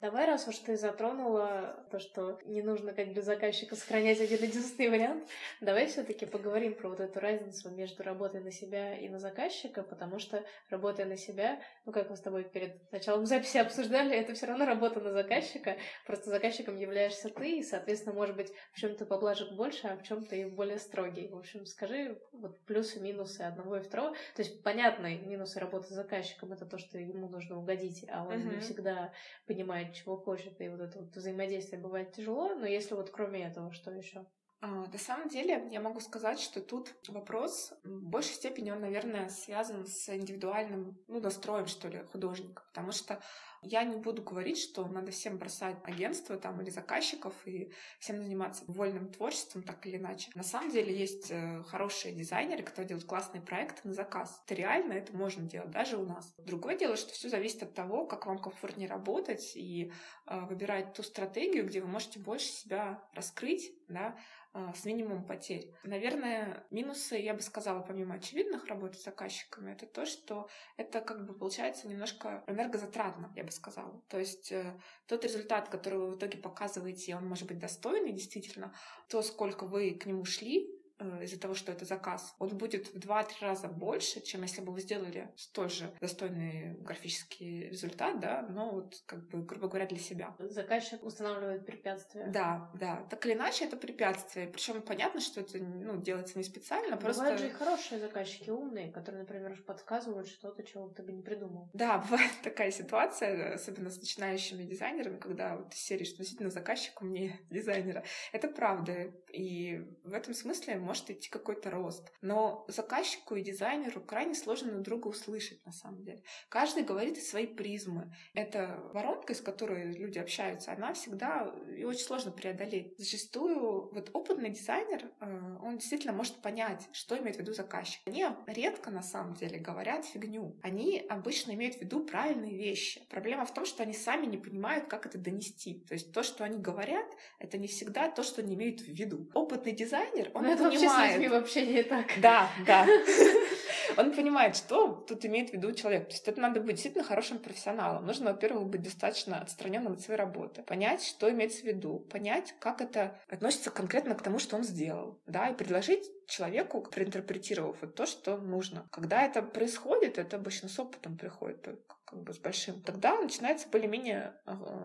Speaker 1: Давай, раз уж ты затронула то, что не нужно как бы заказчика сохранять один единственный вариант, давай все таки поговорим про вот эту разницу между работой на себя и на заказчика, потому что работая на себя, ну как мы с тобой перед началом записи обсуждали, это все равно работа на заказчика, просто заказчиком являешься ты, и, соответственно, может быть, в чем то поблажек больше, а в чем то и более строгий. В общем, скажи вот плюсы, минусы одного и второго. То есть, понятные минусы работы с заказчиком — это то, что ему нужно угодить, а он uh-huh. не всегда понимает, понимает, чего хочет, и вот это вот взаимодействие бывает тяжело, но если вот кроме этого, что еще?
Speaker 2: А, на самом деле, я могу сказать, что тут вопрос в большей степени он, наверное, связан с индивидуальным ну, настроем, что ли, художника. Потому что я не буду говорить, что надо всем бросать агентство там или заказчиков и всем заниматься вольным творчеством так или иначе. На самом деле есть э, хорошие дизайнеры, которые делают классные проекты на заказ. Это реально, это можно делать даже у нас. Другое дело, что все зависит от того, как вам комфортнее работать и э, выбирать ту стратегию, где вы можете больше себя раскрыть, да, а, с минимумом потерь. Наверное, минусы, я бы сказала, помимо очевидных работы с заказчиками, это то, что это как бы получается немножко энергозатратно, я бы сказала. То есть э, тот результат, который вы в итоге показываете, он может быть достойный, действительно, то, сколько вы к нему шли, из-за того, что это заказ, он будет в 2-3 раза больше, чем если бы вы сделали столь же достойный графический результат, да, но вот как бы, грубо говоря, для себя.
Speaker 1: Заказчик устанавливает препятствия.
Speaker 2: Да, да. Так или иначе, это препятствие. Причем понятно, что это ну, делается не специально, просто...
Speaker 1: Бывают же и хорошие заказчики, умные, которые, например, подсказывают что-то, чего ты бы не придумал.
Speaker 2: Да, бывает такая ситуация, особенно с начинающими дизайнерами, когда вот из серии, что действительно заказчик умнее дизайнера. Это правда. И в этом смысле может идти какой-то рост. Но заказчику и дизайнеру крайне сложно друг друга услышать, на самом деле. Каждый говорит из своей призмы. Эта воронка, из которой люди общаются, она всегда и очень сложно преодолеть. Зачастую вот опытный дизайнер, э, он действительно может понять, что имеет в виду заказчик. Они редко, на самом деле, говорят фигню. Они обычно имеют в виду правильные вещи. Проблема в том, что они сами не понимают, как это донести. То есть то, что они говорят, это не всегда то, что они имеют в виду. Опытный дизайнер, он это понимает.
Speaker 1: С людьми вообще не так.
Speaker 2: Да, да. Он понимает, что тут имеет в виду человек. То есть это надо быть действительно хорошим профессионалом. Нужно, во-первых, быть достаточно отстраненным от своей работы, понять, что имеется в виду, понять, как это относится конкретно к тому, что он сделал, да, и предложить человеку, проинтерпретировав вот то, что нужно. Когда это происходит, это обычно с опытом приходит только как бы с большим, тогда начинается более-менее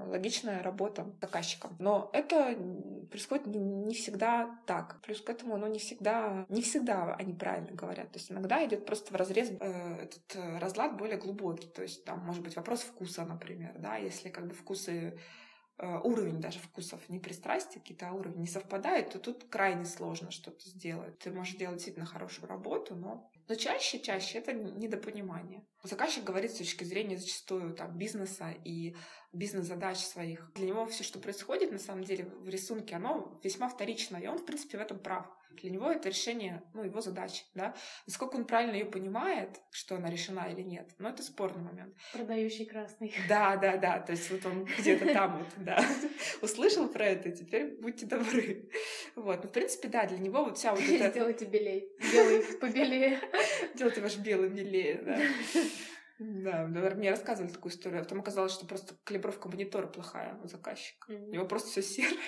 Speaker 2: логичная работа с заказчиком. Но это происходит не всегда так. Плюс к этому, ну, не всегда, не всегда они правильно говорят. То есть иногда идет просто в разрез э, этот э, разлад более глубокий. То есть там может быть вопрос вкуса, например, да, если как бы вкусы уровень даже вкусов, не пристрастия какие-то, а уровень не совпадает, то тут крайне сложно что-то сделать. Ты можешь делать действительно хорошую работу, но Но чаще, чаще это недопонимание. Заказчик говорит с точки зрения зачастую там, бизнеса и бизнес-задач своих. Для него все, что происходит на самом деле в рисунке, оно весьма вторично, и он, в принципе, в этом прав. Для него это решение, ну, его задачи, да. Насколько он правильно ее понимает, что она решена или нет, но это спорный момент.
Speaker 1: Продающий красный.
Speaker 2: Да, да, да, то есть вот он где-то там вот, да, услышал про это, теперь будьте добры. Вот, ну, в принципе, да, для него вот вся вот эта...
Speaker 1: Сделайте белей, белый побелее.
Speaker 2: Делайте ваш белый белее, да. Да, наверное, мне рассказывали такую историю. А потом оказалось, что просто калибровка монитора плохая у заказчика. Mm-hmm. У него просто все серое.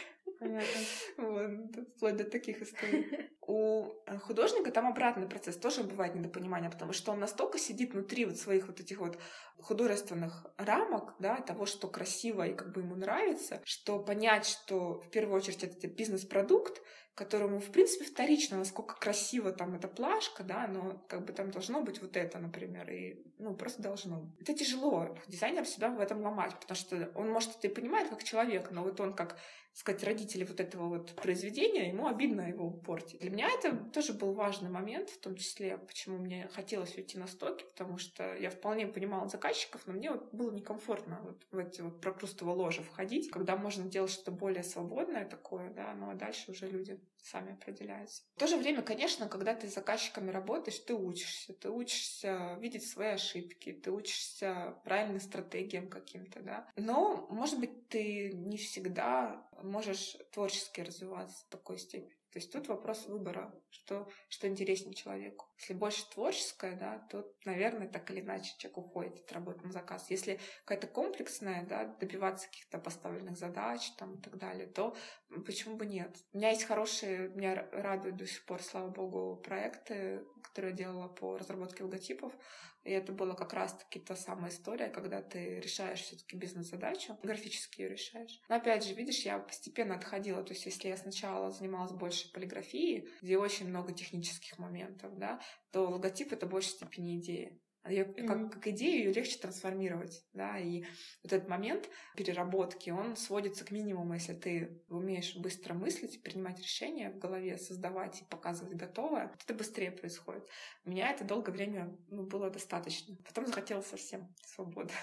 Speaker 1: Понятно.
Speaker 2: Вот, вплоть до таких историй. У э, художника там обратный процесс тоже бывает недопонимание, потому что он настолько сидит внутри вот своих вот этих вот художественных рамок, да, того, что красиво и как бы ему нравится, что понять, что в первую очередь это бизнес-продукт, которому, в принципе, вторично, насколько красиво там эта плашка, да, но как бы там должно быть вот это, например, и, ну, просто должно. Это тяжело дизайнер себя в этом ломать, потому что он, может, это и понимает как человек, но вот он как сказать, родители вот этого вот произведения, ему обидно его портить. Для меня это тоже был важный момент, в том числе, почему мне хотелось уйти на стоки, потому что я вполне понимала заказчиков, но мне вот было некомфортно вот в эти вот прокрустово ложе входить, когда можно делать что-то более свободное такое, да, ну а дальше уже люди сами определяются. В то же время, конечно, когда ты с заказчиками работаешь, ты учишься, ты учишься видеть свои ошибки, ты учишься правильным стратегиям каким-то, да. Но, может быть, ты не всегда можешь творчески развиваться в такой степени. То есть тут вопрос выбора, что, что интереснее человеку. Если больше творческое, да, то, наверное, так или иначе человек уходит от работы на заказ. Если какая-то комплексная, да, добиваться каких-то поставленных задач там, и так далее, то почему бы нет? У меня есть хорошие, меня радуют до сих пор, слава богу, проекты, которые я делала по разработке логотипов. И это была как раз-таки та самая история, когда ты решаешь все-таки бизнес-задачу, графически ее решаешь. Но опять же, видишь, я постепенно отходила. То есть, если я сначала занималась больше полиграфией, где очень много технических моментов, да, то логотип — это в большей степени идея. Ее, mm-hmm. как, как идею ее легче трансформировать, да, и вот этот момент переработки, он сводится к минимуму, если ты умеешь быстро мыслить, принимать решения в голове, создавать и показывать готовое, это быстрее происходит. У меня это долгое время ну, было достаточно. Потом захотелось совсем свободы.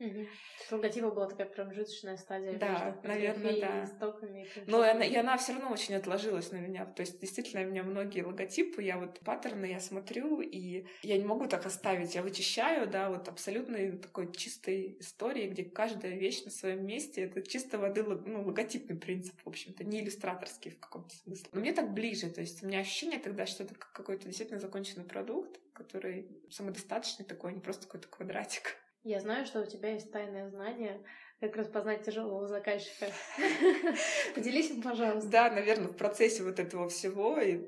Speaker 1: Угу. Логотипа была такая промежуточная стадия
Speaker 2: да,
Speaker 1: между
Speaker 2: наверное, да.
Speaker 1: и стоками.
Speaker 2: Но она, и она все равно очень отложилась на меня. То есть, действительно, у меня многие логотипы, я вот паттерны, я смотрю, и я не могу так оставить. Я вычищаю, да, вот абсолютно такой чистой истории, где каждая вещь на своем месте. Это чисто воды ну, логотипный принцип, в общем-то, не иллюстраторский в каком-то смысле. Но мне так ближе. То есть, у меня ощущение тогда, что это какой-то действительно законченный продукт, который самодостаточный такой, а не просто какой-то квадратик.
Speaker 1: Я знаю, что у тебя есть тайное знание, как распознать тяжелого заказчика. Поделись пожалуйста.
Speaker 2: Да, наверное, в процессе вот этого всего и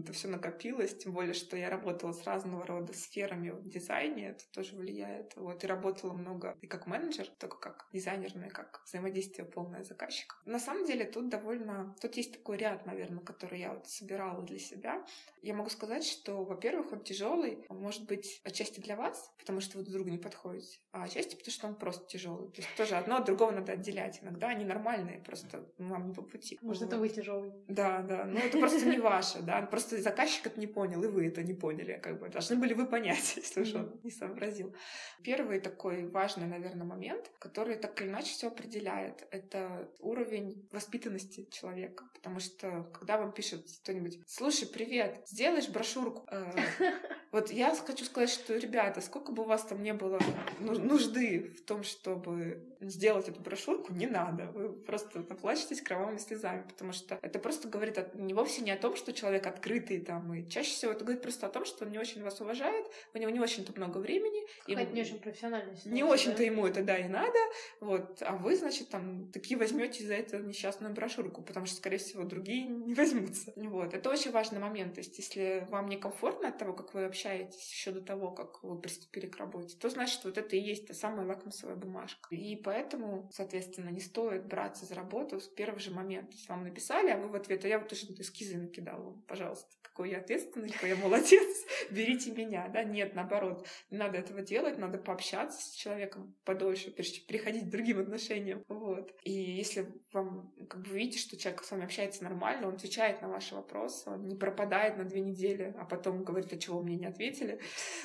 Speaker 2: это все накопилось, тем более, что я работала с разного рода сферами в дизайне, это тоже влияет. Вот, и работала много и как менеджер, только как дизайнер, и как взаимодействие полное с заказчиком. На самом деле тут довольно... Тут есть такой ряд, наверное, который я вот собирала для себя. Я могу сказать, что, во-первых, он тяжелый, может быть, отчасти для вас, потому что вы друг другу не подходите, а отчасти потому, что он просто тяжелый. То есть тоже одно одно от другого надо отделять. Иногда они нормальные, просто вам не по пути.
Speaker 1: Может, вот. это вы тяжелый.
Speaker 2: Да, да. Ну, это просто не ваше, да. Просто заказчик это не понял, и вы это не поняли. Как бы должны были вы понять, если уж он не сообразил. Первый такой важный, наверное, момент, который так или иначе все определяет, это уровень воспитанности человека. Потому что, когда вам пишет кто-нибудь, слушай, привет, сделаешь брошюрку? Э, вот я хочу сказать, что, ребята, сколько бы у вас там не было нужды в том, чтобы сделать эту брошюрку, не надо. Вы просто наплачетесь кровавыми слезами, потому что это просто говорит о, не вовсе не о том, что человек открытый там, и чаще всего это говорит просто о том, что он не очень вас уважает, у него не очень-то много времени.
Speaker 1: Это не очень профессионально.
Speaker 2: Не очень-то да? ему это, да, и надо, вот, а вы, значит, там, такие возьмете за это несчастную брошюрку, потому что, скорее всего, другие не возьмутся. Вот, это очень важный момент, то есть, если вам некомфортно от того, как вы общаетесь еще до того, как вы приступили к работе, то, значит, вот это и есть та самая лакмусовая бумажка. И поэтому, соответственно, не стоит браться за работу с первого же момента. То вам написали, а вы в ответ, а я вот тоже эскизы накидала, пожалуйста какой я ответственный, какой я молодец, берите меня, да, нет, наоборот, не надо этого делать, надо пообщаться с человеком подольше, прежде чем к другим отношениям, вот. И если вам, как бы, видите, что человек с вами общается нормально, он отвечает на ваши вопросы, он не пропадает на две недели, а потом говорит, а чего мне не ответили,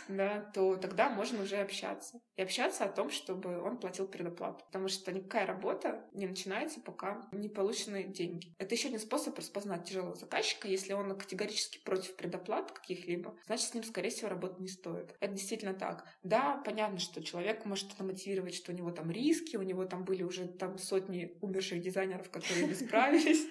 Speaker 2: да, то тогда можно уже общаться. И общаться о том, чтобы он платил предоплату. Потому что никакая работа не начинается, пока не получены деньги. Это еще один способ распознать тяжелого заказчика. Если он категорически против предоплат каких-либо, значит, с ним, скорее всего, работать не стоит. Это действительно так. Да, понятно, что человек может это мотивировать, что у него там риски, у него там были уже там сотни умерших дизайнеров, которые не справились.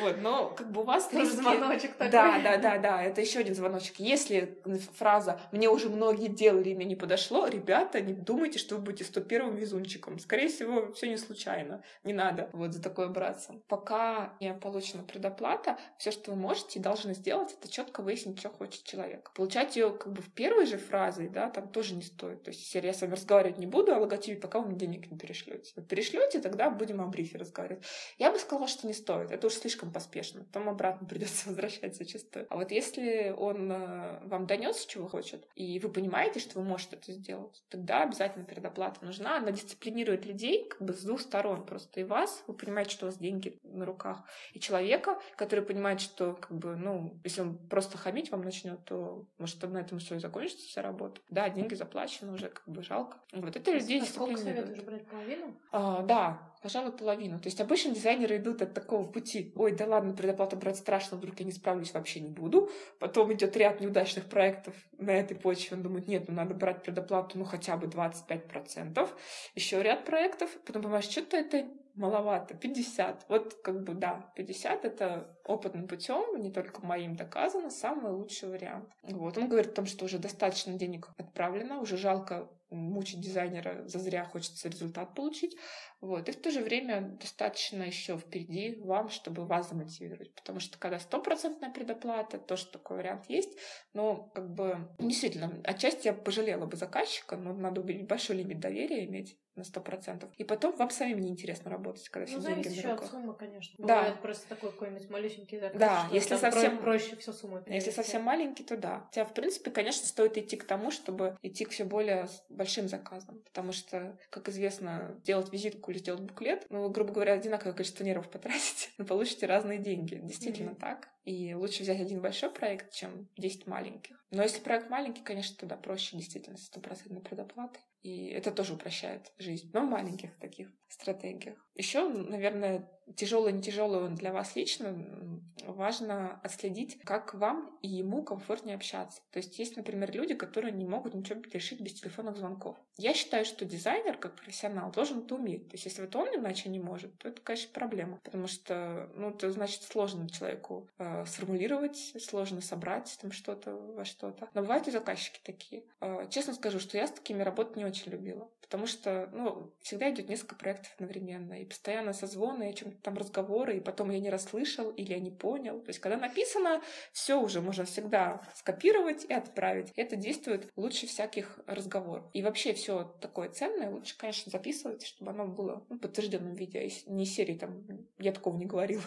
Speaker 2: Вот, но как бы у вас
Speaker 1: Тоже звоночек такой.
Speaker 2: Да, да, да, да, это еще один звоночек. Если фраза «мне уже многие делали, и мне не подошло», ребята, не думайте, что вы будете 101-м везунчиком. Скорее всего, все не случайно. Не надо вот за такое браться. Пока не получена предоплата, все, что вы можете и должны сделать, это четко выяснить, что хочет человек. Получать ее как бы в первой же фразе, да, там тоже не стоит. То есть, если я с вами разговаривать не буду о логотипе, пока вы мне денег не перешлете. Вот перешлете, тогда будем о брифе разговаривать. Я бы сказала, что не стоит. Это уж слишком поспешно. Потом обратно придется возвращать зачастую. А вот если он э, вам донес, чего хочет, и вы понимаете, что вы можете это сделать, тогда обязательно предоплата нужна. Она дисциплинирует людей как бы с двух сторон просто. И вас, вы понимаете, что у вас деньги на руках, и человека, который понимает, что как бы, ну, если он просто хамить вам начнет, то может на этом все и закончится вся работа. Да, деньги заплачены уже, как бы жалко. Вот это людей
Speaker 1: А сколько советуешь брать половину?
Speaker 2: А, да, пожалуй, половину. То есть обычно дизайнеры идут от такого пути. Ой, да ладно, предоплату брать страшно, вдруг я не справлюсь, вообще не буду. Потом идет ряд неудачных проектов на этой почве. Он думает, нет, ну надо брать предоплату, ну хотя бы 25%. Еще ряд проектов. Потом понимаешь, что-то это маловато, 50. Вот как бы да, 50 это опытным путем, не только моим доказано, самый лучший вариант. Вот. Он говорит о том, что уже достаточно денег отправлено, уже жалко мучить дизайнера зазря, хочется результат получить. Вот. И в то же время достаточно еще впереди вам, чтобы вас замотивировать. Потому что когда стопроцентная предоплата, тоже такой вариант есть. Но как бы действительно, отчасти я пожалела бы заказчика, но надо убедить большой лимит доверия иметь на сто процентов. И потом вам самим неинтересно работать, когда все
Speaker 1: Ну,
Speaker 2: деньги
Speaker 1: зависит
Speaker 2: на
Speaker 1: еще от
Speaker 2: руках.
Speaker 1: суммы, конечно.
Speaker 2: Да.
Speaker 1: Бывает просто такой какой-нибудь малюсенький заказ.
Speaker 2: Да, если совсем-
Speaker 1: проще все суммы
Speaker 2: Если совсем маленький, то да. Хотя, в принципе, конечно, стоит идти к тому, чтобы идти к все более большим заказам. Потому что, как известно, сделать визитку или сделать буклет, ну, грубо говоря, одинаковое количество нервов потратите, но получите разные деньги. Действительно
Speaker 1: Мгм.
Speaker 2: так. И лучше взять один большой проект, чем 10 маленьких. Но если проект маленький, конечно, тогда проще действительно с стопроцентной предоплатой. И это тоже упрощает жизнь. Но в маленьких таких стратегиях. Еще, наверное, тяжелое, не тяжелое для вас лично, важно отследить, как вам и ему комфортнее общаться. То есть есть, например, люди, которые не могут ничего решить без телефонных звонков. Я считаю, что дизайнер, как профессионал, должен это уметь. То есть если вот он иначе не может, то это, конечно, проблема. Потому что, ну, это значит сложно человеку э, сформулировать, сложно собрать там что-то во что-то. Но бывают и заказчики такие. Э, честно скажу, что я с такими работать не очень любила. Потому что, ну, всегда идет несколько проектов одновременно. И постоянно созвоны, о чем-то там разговоры, и потом я не расслышал или я не понял. То есть, когда написано, все уже можно всегда скопировать и отправить. Это действует лучше всяких разговоров. И вообще все такое ценное лучше, конечно, записывать, чтобы оно было ну, в виде, а не серии там я такого не говорила.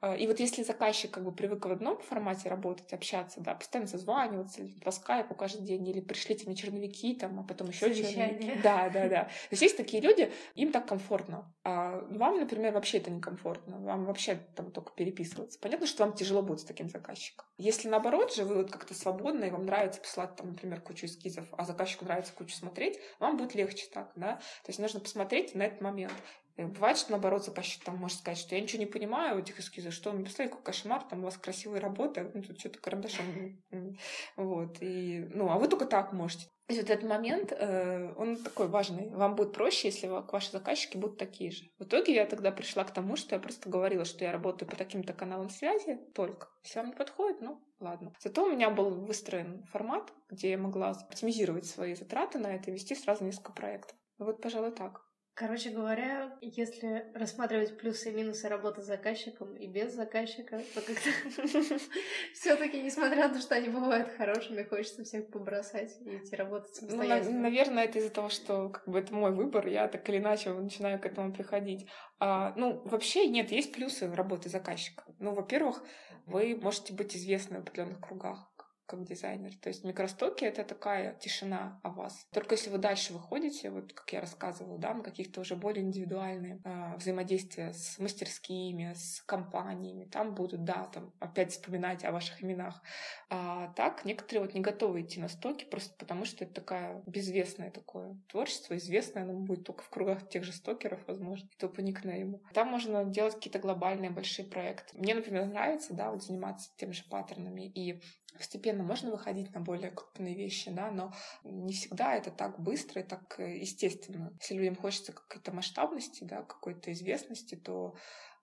Speaker 2: А, И вот если заказчик как бы привык в одном формате работать, общаться, да, постоянно созваниваться, или по скайпу каждый день, или пришлите мне черновики, там, а потом еще черновики. Да, да, да. То есть есть такие люди, им так комфортно. А вам, например, вообще это некомфортно. Вам вообще там только переписываться. Понятно, что вам тяжело будет с таким заказчиком. Если наоборот же вы вот как-то свободны, и вам нравится посылать там, например, кучу эскизов, а заказчику нравится кучу смотреть, вам будет легче так, да. То есть нужно посмотреть на этот момент. Бывает, что наоборот заказчик там может сказать, что я ничего не понимаю в этих эскизах, что мне поставили, какой кошмар, там у вас красивые работы, ну, тут что-то карандашом. м, Вот. И, ну, а вы только так можете. И вот этот момент, э, он такой важный. Вам будет проще, если ва- ваши заказчики будут такие же. В итоге я тогда пришла к тому, что я просто говорила, что я работаю по таким-то каналам связи только. Если вам не подходит, ну, ладно. Зато у меня был выстроен формат, где я могла оптимизировать свои затраты на это и вести сразу несколько проектов. Вот, пожалуй, так.
Speaker 1: Короче говоря, если рассматривать плюсы и минусы работы с заказчиком и без заказчика, то как-то все-таки, несмотря на то, что они бывают хорошими, хочется всех побросать и идти работать
Speaker 2: Ну,
Speaker 1: самостоятельно.
Speaker 2: наверное, это из-за того, что как бы это мой выбор, я так или иначе начинаю к этому приходить. А, ну, вообще нет, есть плюсы работы заказчика. Ну, во-первых, вы можете быть известны в определенных кругах. Как дизайнер. То есть микростоки — это такая тишина о вас. Только если вы дальше выходите, вот как я рассказывала, да, на каких-то уже более индивидуальные э, взаимодействия с мастерскими, с компаниями, там будут, да, там опять вспоминать о ваших именах. А так некоторые вот не готовы идти на стоки просто потому, что это такая безвестное такое творчество, известное оно будет только в кругах тех же стокеров, возможно, кто по никнейму. Там можно делать какие-то глобальные большие проекты. Мне, например, нравится, да, вот заниматься теми же паттернами и постепенно можно выходить на более крупные вещи, да, но не всегда это так быстро и так э, естественно. Если людям хочется какой-то масштабности, да, какой-то известности, то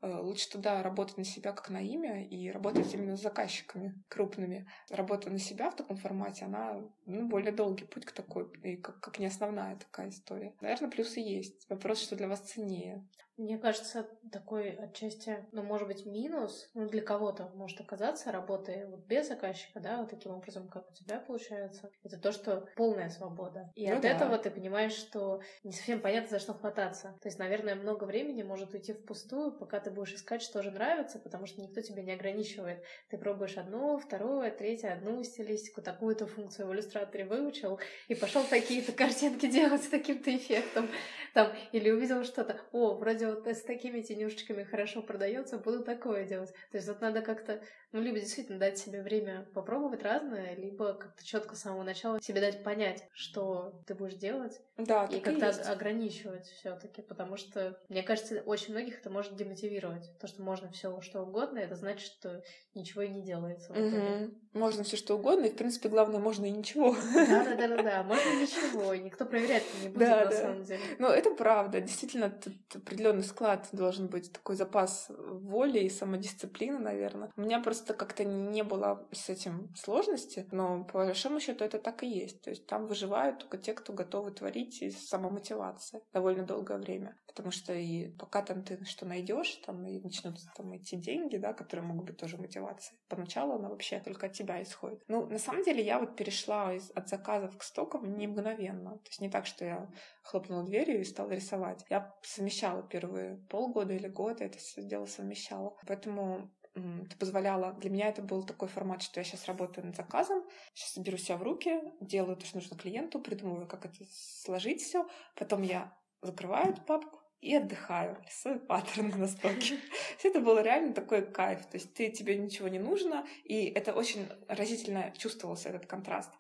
Speaker 2: Э, лучше туда работать на себя как на имя и работать именно с заказчиками крупными. Работа на себя в таком формате, она ну, более долгий путь к такой, и как, как не основная такая история. Наверное, плюсы есть. Вопрос, что для вас ценнее.
Speaker 1: Мне кажется, такой отчасти, ну, может быть, минус, ну, для кого-то может оказаться, работая вот без заказчика, да, вот таким образом, как у тебя получается, это то, что полная свобода. И ну, от да. этого ты понимаешь, что не совсем понятно, за что хвататься. То есть, наверное, много времени может уйти впустую, пока ты будешь искать, что же нравится, потому что никто тебя не ограничивает. Ты пробуешь одно, второе, третье, одну стилистику, такую-то функцию в иллюстраторе выучил и пошел такие-то картинки делать с таким-то эффектом. Там, или увидел что-то, о, вроде вроде вот с такими тенюшечками хорошо продается, буду такое делать. То есть вот надо как-то, ну, либо действительно дать себе время попробовать разное, либо как-то четко с самого начала себе дать понять, что ты будешь делать.
Speaker 2: Да,
Speaker 1: и как-то ограничивать все-таки, потому что, мне кажется, очень многих это может демотивировать. То, что можно все что угодно, это значит, что ничего и не делается.
Speaker 2: Угу. Можно все что угодно, и в принципе главное можно и ничего.
Speaker 1: Да, да, да, да, да. Можно ничего, никто проверять не будет на самом деле.
Speaker 2: Ну, это правда. Действительно, тут определенный склад должен быть такой запас воли и самодисциплины, наверное. У меня просто как-то не было с этим сложности, но по большому счету это так и есть. То есть там выживают только те, кто готовы творить из самомотивации довольно долгое время. Потому что и пока там ты что найдешь, там и начнут там идти деньги, да, которые могут быть тоже мотивацией. Поначалу она вообще только от тебя исходит. Ну, на самом деле я вот перешла из, от заказов к стокам не мгновенно. То есть не так, что я хлопнула дверью и стала рисовать. Я совмещала первые полгода или год, это все дело совмещала. Поэтому это позволяло... Для меня это был такой формат, что я сейчас работаю над заказом, сейчас беру себя в руки, делаю то, что нужно клиенту, придумываю, как это сложить все, потом я закрываю эту папку, и отдыхаю, рисую паттерны на стоке. Это было реально такой кайф. То есть ты, тебе ничего не нужно, и это очень разительно чувствовался этот контраст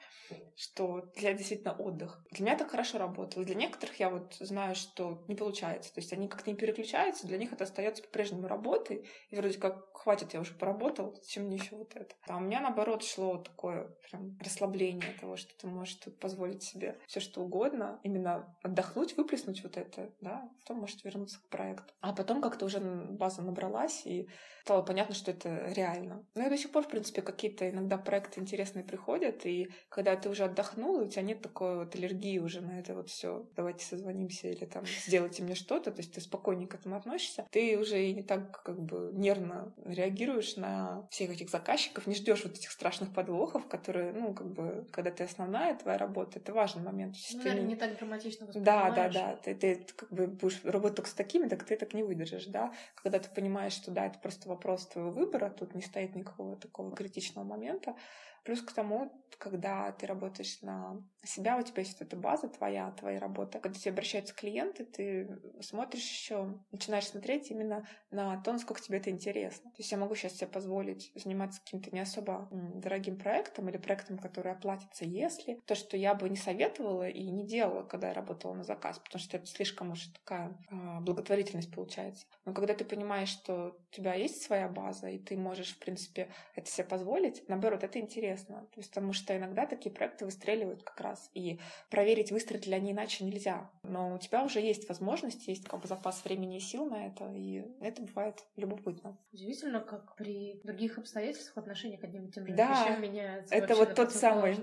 Speaker 2: что для действительно отдых. Для меня это хорошо работало. Для некоторых я вот знаю, что не получается. То есть они как-то не переключаются, для них это остается по-прежнему работой. И вроде как, хватит, я уже поработал, зачем мне еще вот это? А у меня наоборот шло такое прям расслабление того, что ты можешь тут позволить себе все что угодно, именно отдохнуть, выплеснуть вот это, да, потом может вернуться к проекту. А потом как-то уже база набралась, и стало понятно, что это реально. Ну и до сих пор, в принципе, какие-то иногда проекты интересные приходят, и когда ты уже отдохнул, и у тебя нет такой вот аллергии уже на это вот все. Давайте созвонимся или там сделайте мне что-то. То есть ты спокойнее к этому относишься. Ты уже и не так как бы нервно реагируешь на всех этих заказчиков, не ждешь вот этих страшных подвохов, которые, ну, как бы, когда ты основная твоя работа, это важный момент.
Speaker 1: Ну, наверное, не... не так драматично
Speaker 2: Да, да, да. Ты, ты как бы будешь работать только с такими, так ты так не выдержишь, да. Когда ты понимаешь, что да, это просто вопрос твоего выбора, тут не стоит никакого такого критичного момента, Плюс к тому, когда ты работаешь на себя, у тебя есть эта база твоя, твоя работа. Когда тебе обращаются клиенты, ты смотришь еще, начинаешь смотреть именно на то, насколько тебе это интересно. То есть я могу сейчас себе позволить заниматься каким-то не особо дорогим проектом или проектом, который оплатится, если то, что я бы не советовала и не делала, когда я работала на заказ, потому что это слишком уж такая э, благотворительность получается. Но когда ты понимаешь, что у тебя есть своя база, и ты можешь, в принципе, это себе позволить, наоборот, это интересно интересно. Потому что иногда такие проекты выстреливают как раз. И проверить, выстрелят ли они иначе нельзя. Но у тебя уже есть возможность, есть как бы запас времени и сил на это. И это бывает любопытно.
Speaker 1: Удивительно, как при других обстоятельствах отношения к одним и тем же да, вещам меняются.
Speaker 2: Это вот тот самый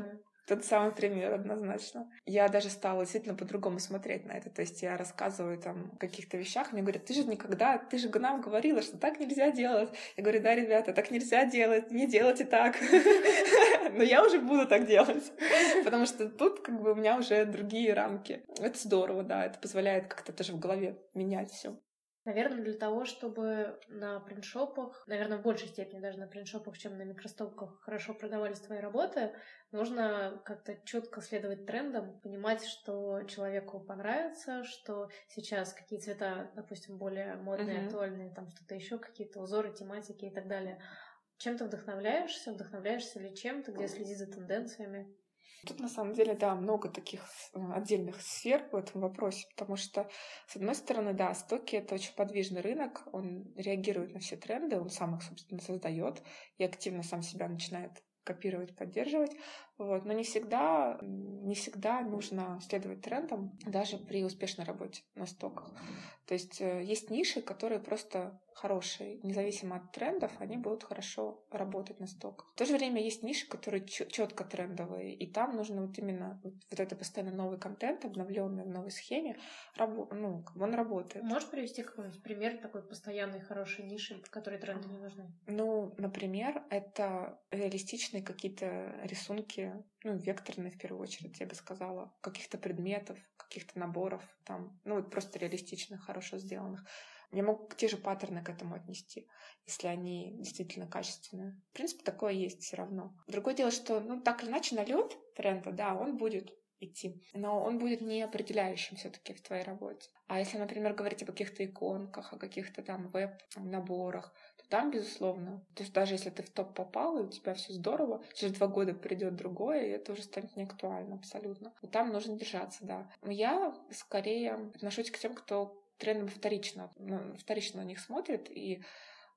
Speaker 2: тот самый пример, однозначно. Я даже стала действительно по-другому смотреть на это. То есть я рассказываю там о каких-то вещах, мне говорят, ты же никогда, ты же нам говорила, что так нельзя делать. Я говорю, да, ребята, так нельзя делать, не делайте так. Но я уже буду так делать. Потому что тут как бы у меня уже другие рамки. Это здорово, да, это позволяет как-то тоже в голове менять все.
Speaker 1: Наверное, для того, чтобы на принтшопах, наверное, в большей степени даже на принтшопах, чем на микростопках, хорошо продавались твои работы, нужно как-то четко следовать трендам, понимать, что человеку понравится, что сейчас какие цвета, допустим, более модные, mm-hmm. актуальные, там что-то еще, какие-то узоры, тематики и так далее. Чем ты вдохновляешься? Вдохновляешься ли чем-то, где следи за тенденциями?
Speaker 2: Тут на самом деле, да, много таких э, отдельных сфер в этом вопросе, потому что, с одной стороны, да, стоки — это очень подвижный рынок, он реагирует на все тренды, он сам их, собственно, создает и активно сам себя начинает копировать, поддерживать. Вот. Но не всегда, не всегда нужно следовать трендам, даже при успешной работе на стоках. То есть э, есть ниши, которые просто хорошие, независимо от трендов, они будут хорошо работать на стоках. В то же время есть ниши, которые четко трендовые, и там нужно вот именно вот, вот это постоянно новый контент, обновленный в новой схеме, рабо- ну, он работает.
Speaker 1: Можешь привести какой-нибудь пример такой постоянной хорошей ниши, в которой тренды не нужны?
Speaker 2: Ну, например, это реалистичные какие-то рисунки, ну, векторные в первую очередь, я бы сказала, каких-то предметов, каких-то наборов, там, ну, вот просто реалистично, хорошо сделанных. Я могу те же паттерны к этому отнести, если они действительно качественные. В принципе, такое есть все равно. Другое дело, что, ну, так или иначе, налет тренда, да, он будет идти. Но он будет не определяющим все-таки в твоей работе. А если, например, говорить о каких-то иконках, о каких-то там веб-наборах, там, безусловно, то есть даже если ты в топ попал, и у тебя все здорово, через два года придет другое, и это уже станет не актуально абсолютно. И там нужно держаться, да. Я скорее отношусь к тем, кто трендом вторично, ну, вторично на них смотрит, и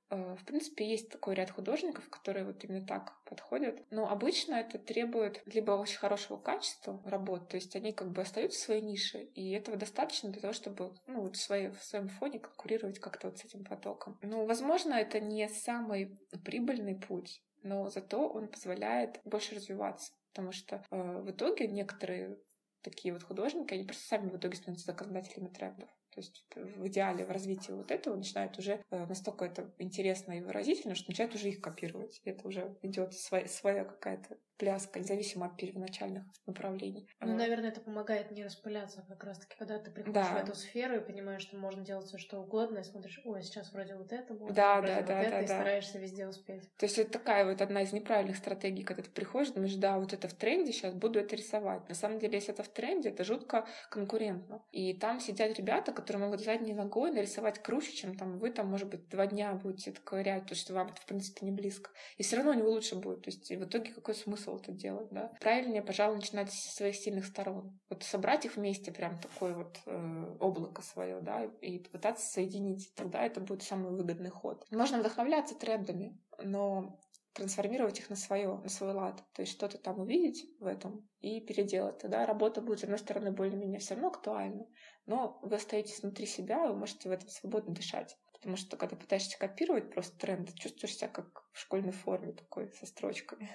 Speaker 2: в принципе, есть такой ряд художников, которые вот именно так подходят. Но обычно это требует либо очень хорошего качества работ, то есть они как бы остаются в своей нише, и этого достаточно для того, чтобы ну, вот в, своей, в своем фоне конкурировать как-то вот с этим потоком. Ну, возможно, это не самый прибыльный путь, но зато он позволяет больше развиваться, потому что э, в итоге некоторые такие вот художники, они просто сами в итоге становятся законодателями трендов. То есть в идеале в развитии вот этого начинает уже э, настолько это интересно и выразительно, что начинает уже их копировать. Это уже идет своя, своя какая-то пляска, независимо от первоначальных направлений.
Speaker 1: Ну, наверное, это помогает не распыляться как раз-таки, когда ты приходишь да. в эту сферу и понимаешь, что можно делать все что угодно, и смотришь, ой, сейчас вроде вот это будет,
Speaker 2: да, да,
Speaker 1: вот
Speaker 2: да,
Speaker 1: это,
Speaker 2: да,
Speaker 1: и
Speaker 2: да.
Speaker 1: стараешься везде успеть.
Speaker 2: То есть это такая вот одна из неправильных стратегий, когда ты приходишь, думаешь, да, вот это в тренде, сейчас буду это рисовать. На самом деле, если это в тренде, это жутко конкурентно. И там сидят ребята, которые могут задней ногой нарисовать круче, чем там вы там, может быть, два дня будете ковырять, потому что вам это, в принципе, не близко. И все равно у него лучше будет. То есть в итоге какой смысл это делать, да? Правильнее, пожалуй, начинать с своих сильных сторон. Вот собрать их вместе, прям такое вот э, облако свое, да, и попытаться соединить. Тогда это будет самый выгодный ход. Можно вдохновляться трендами, но трансформировать их на свое, на свой лад. То есть что-то там увидеть в этом и переделать. Тогда работа будет, с одной стороны, более-менее все равно актуальна, но вы остаетесь внутри себя, вы можете в этом свободно дышать. Потому что когда пытаешься копировать просто тренды, чувствуешь себя как в школьной форме такой, со строчками.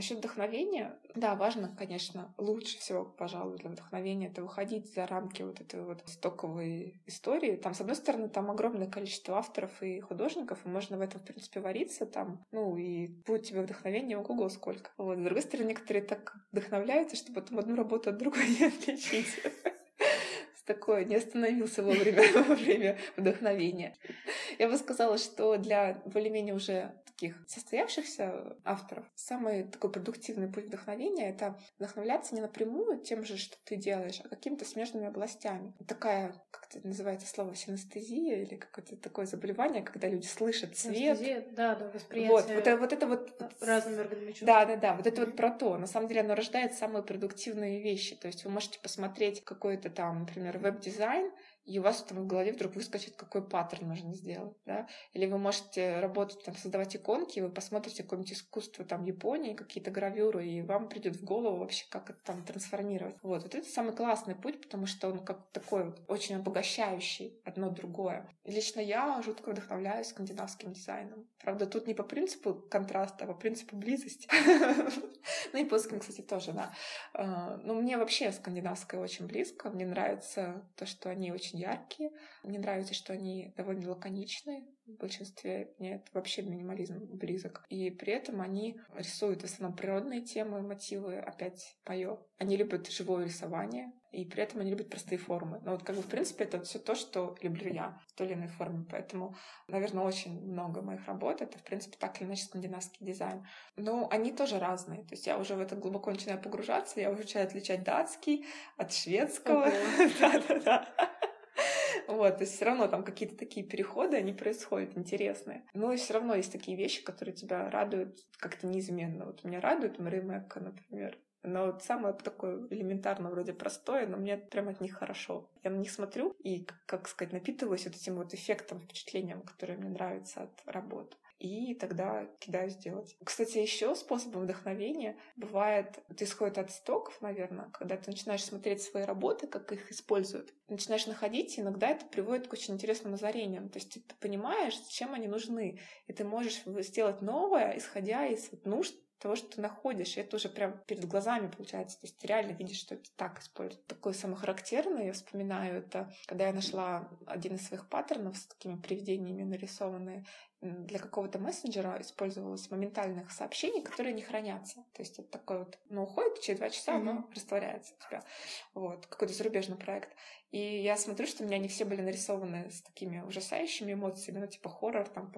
Speaker 2: Насчет вдохновения, да, важно, конечно, лучше всего, пожалуй, для вдохновения это выходить за рамки вот этой вот стоковой истории. Там, с одной стороны, там огромное количество авторов и художников, и можно в этом, в принципе, вариться там, ну, и будет тебе вдохновение ого-го сколько. Вот. С другой стороны, некоторые так вдохновляются, что потом одну работу от другой не отличить такое, не остановился вовремя во время вдохновения. Я бы сказала, что для более-менее уже таких состоявшихся авторов самый такой продуктивный путь вдохновения — это вдохновляться не напрямую тем же, что ты делаешь, а какими-то смежными областями. Такая, как это называется слово, синестезия или какое-то такое заболевание, когда люди слышат цвет.
Speaker 1: Синестезия, да, да, восприятие.
Speaker 2: Вот, вот, это, вот это вот...
Speaker 1: Разными органами чувств.
Speaker 2: Да, да, да, вот это вот про то. На самом деле оно рождает самые продуктивные вещи. То есть вы можете посмотреть какой-то там, например, веб-дизайн, и у вас там в голове вдруг выскочит, какой паттерн нужно сделать, да? Или вы можете работать, там, создавать иконки, и вы посмотрите какое-нибудь искусство там Японии, какие-то гравюры, и вам придет в голову вообще, как это там трансформировать. Вот, вот это самый классный путь, потому что он как такой очень обогащающий одно другое. И лично я жутко вдохновляюсь скандинавским дизайном. Правда, тут не по принципу контраста, а по принципу близости. Ну и кстати, тоже, да. А, Но ну, мне вообще скандинавское очень близко. Мне нравится то, что они очень очень яркие. Мне нравится, что они довольно лаконичные. В большинстве нет, вообще минимализм близок. И при этом они рисуют в основном природные темы, мотивы, опять мое. Они любят живое рисование, и при этом они любят простые формы. Но вот как бы в принципе это все то, что люблю я в той или иной форме. Поэтому, наверное, очень много моих работ это в принципе так или иначе скандинавский дизайн. Но они тоже разные. То есть я уже в это глубоко начинаю погружаться, я уже начинаю отличать датский от шведского. Да-да-да. Вот, то есть все равно там какие-то такие переходы, они происходят интересные. Но все равно есть такие вещи, которые тебя радуют как-то неизменно. Вот меня радует Мари Мэкка, например. Но вот самое такое элементарно, вроде простое, но мне прям от них хорошо. Я на них смотрю и, как сказать, напитываюсь вот этим вот эффектом, впечатлением, которое мне нравится от работы и тогда кидаюсь делать. Кстати, еще способом вдохновения бывает, это исходит от стоков, наверное, когда ты начинаешь смотреть свои работы, как их используют, начинаешь находить, и иногда это приводит к очень интересным озарениям. То есть ты понимаешь, зачем они нужны, и ты можешь сделать новое, исходя из нужд того, что ты находишь, и это уже прям перед глазами получается. То есть ты реально видишь, что это так используют. Такое самохарактерное, я вспоминаю, это когда я нашла один из своих паттернов с такими привидениями нарисованные, для какого-то мессенджера использовалось моментальных сообщений, которые не хранятся. То есть это такой вот, ну, уходит, через два часа mm-hmm. оно растворяется у тебя. Вот, какой-то зарубежный проект. И я смотрю, что у меня они все были нарисованы с такими ужасающими эмоциями, ну, типа хоррор, там,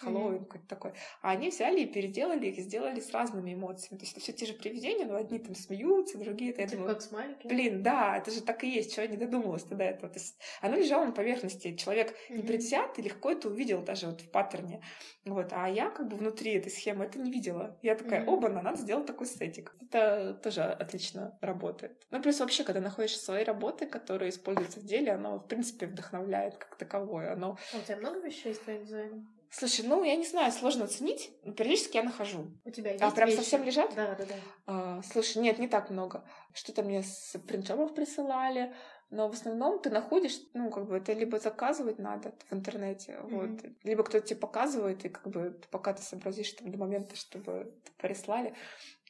Speaker 2: Хэллоуин mm-hmm. какой-то такой. А они взяли и переделали их, сделали с разными эмоциями. То есть это все те же привидения, но одни там смеются, другие... Это,
Speaker 1: я типа думаю, как смайлики?
Speaker 2: Блин, да, это же так и есть, чего я не додумалась до этого. То есть оно лежало на поверхности. Человек mm-hmm. непредвзятый легко это увидел даже вот в паттерне. Вот. А я как бы внутри этой схемы это не видела. Я такая, mm-hmm. оба, надо сделать такой сетик. Это тоже отлично работает. Ну, плюс вообще, когда находишь свои работы, которые используются в деле, оно, в принципе, вдохновляет как таковое. Оно...
Speaker 1: А у тебя много вещей из твоего дизайна?
Speaker 2: Слушай, ну, я не знаю, сложно оценить, но периодически я нахожу.
Speaker 1: У тебя есть
Speaker 2: А прям
Speaker 1: вещи?
Speaker 2: совсем лежат?
Speaker 1: Да, да, да.
Speaker 2: А, слушай, нет, не так много. Что-то мне с принтшопов присылали, но в основном ты находишь, ну, как бы это либо заказывать надо в интернете, mm-hmm. вот, либо кто-то тебе показывает, и как бы пока ты сообразишь там до момента, чтобы прислали.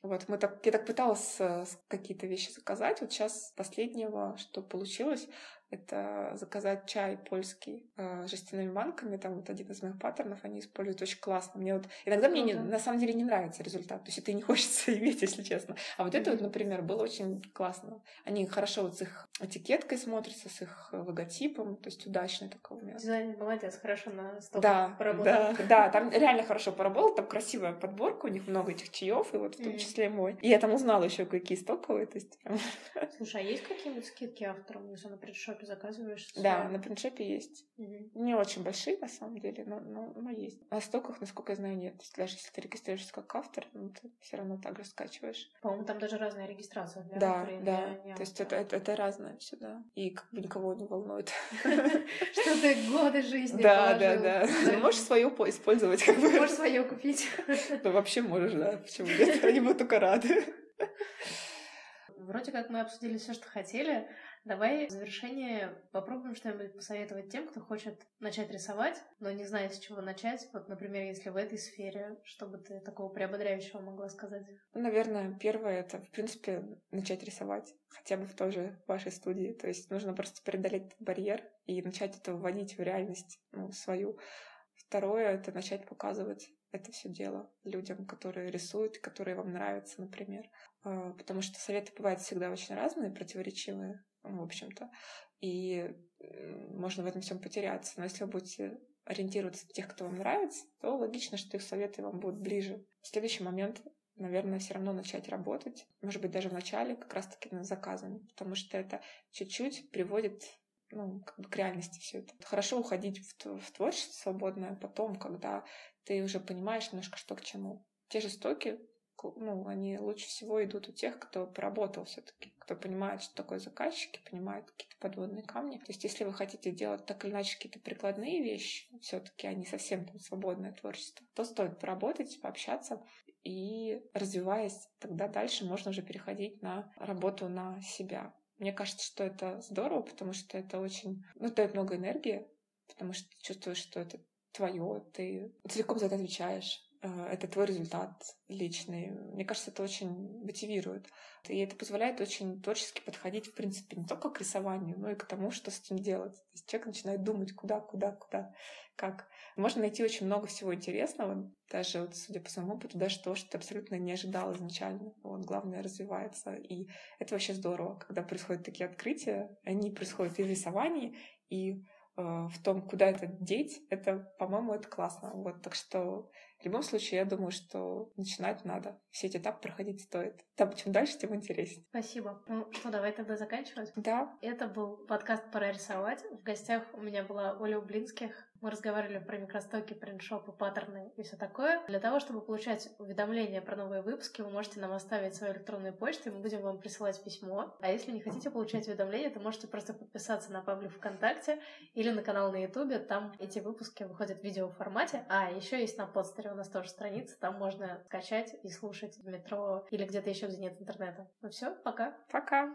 Speaker 2: Вот, мы так, я так пыталась э, какие-то вещи заказать. Вот сейчас последнего, что получилось, это заказать чай польский э, жестяными банками. Там вот один из моих паттернов они используют очень классно. Мне вот иногда мне не, на самом деле не нравится результат. То есть это не хочется иметь, если честно. А вот mm-hmm. это вот, например, было очень классно. Они хорошо вот с их этикеткой смотрятся, с их логотипом. То есть удачный такой у меня.
Speaker 1: Дизайн молодец, хорошо на стол
Speaker 2: да, поработал. Да, да, там реально хорошо поработал. Там красивая подборка, у них много этих чаев, и вот в том mm-hmm. числе мой. И я там узнала еще какие стоковые. То есть...
Speaker 1: Слушай, а есть какие-нибудь скидки авторам, если на предшоп принтшопе заказываешь?
Speaker 2: Да, на принтшопе есть. Угу. Не очень большие, на самом деле, но, но, но есть. На стоках, насколько я знаю, нет. То есть даже если ты регистрируешься как автор, ну, ты все равно так же скачиваешь.
Speaker 1: По-моему, там даже разная регистрация для
Speaker 2: Да, автора, да. Для То есть это, это, это разное все, да. И как бы никого не волнует.
Speaker 1: Что ты годы жизни
Speaker 2: Да, да, да. Можешь свое использовать. как бы.
Speaker 1: Можешь свое купить.
Speaker 2: Ну, вообще можешь, да. Почему нет? Они будут только рады.
Speaker 1: Вроде как мы обсудили все, что хотели. Давай в завершение попробуем что-нибудь посоветовать тем, кто хочет начать рисовать, но не знает, с чего начать. Вот, например, если в этой сфере, что бы ты такого приободряющего могла сказать?
Speaker 2: Ну, наверное, первое — это, в принципе, начать рисовать, хотя бы в той же вашей студии. То есть нужно просто преодолеть этот барьер и начать это вводить в реальность ну, свою. Второе — это начать показывать это все дело людям, которые рисуют, которые вам нравятся, например. А, потому что советы бывают всегда очень разные, противоречивые в общем-то. И можно в этом всем потеряться. Но если вы будете ориентироваться на тех, кто вам нравится, то логично, что их советы вам будут ближе. Следующий момент, наверное, все равно начать работать. Может быть, даже в начале как раз-таки над заказами, потому что это чуть-чуть приводит ну, как бы к реальности все это. Хорошо уходить в, в творчество свободное потом, когда ты уже понимаешь немножко, что к чему. Те же стоки ну, они лучше всего идут у тех, кто поработал все-таки, кто понимает, что такое заказчики, понимает какие-то подводные камни. То есть, если вы хотите делать так или иначе какие-то прикладные вещи, все-таки, они совсем там свободное творчество, то стоит поработать, пообщаться, и развиваясь, тогда дальше можно уже переходить на работу на себя. Мне кажется, что это здорово, потому что это очень, ну, дает много энергии, потому что чувствуешь, что это твое, ты целиком за это отвечаешь э, это твой результат личный. Мне кажется, это очень мотивирует. И это позволяет очень творчески подходить, в принципе, не только к рисованию, но и к тому, что с этим делать. То есть человек начинает думать, куда, куда, куда, как. Можно найти очень много всего интересного, даже вот, судя по своему опыту, даже то, что ты абсолютно не ожидал изначально. Вот, главное, развивается. И это вообще здорово, когда происходят такие открытия. Они происходят и в рисовании, и в том, куда это деть, это, по-моему, это классно. Вот, так что в любом случае, я думаю, что начинать надо. Все эти этапы проходить стоит. Там чем дальше, тем интереснее.
Speaker 1: Спасибо. Ну что, давай тогда заканчивать?
Speaker 2: Да.
Speaker 1: Это был подкаст «Пора рисовать». В гостях у меня была Оля Ублинских, мы разговаривали про микростоки, принтшопы, паттерны и все такое. Для того, чтобы получать уведомления про новые выпуски, вы можете нам оставить свою электронную почту, и мы будем вам присылать письмо. А если не хотите получать уведомления, то можете просто подписаться на паблик ВКонтакте или на канал на Ютубе. Там эти выпуски выходят в видеоформате. А еще есть на подстере у нас тоже страница, там можно скачать и слушать в метро или где-то еще, где нет интернета. Ну все, пока.
Speaker 2: Пока.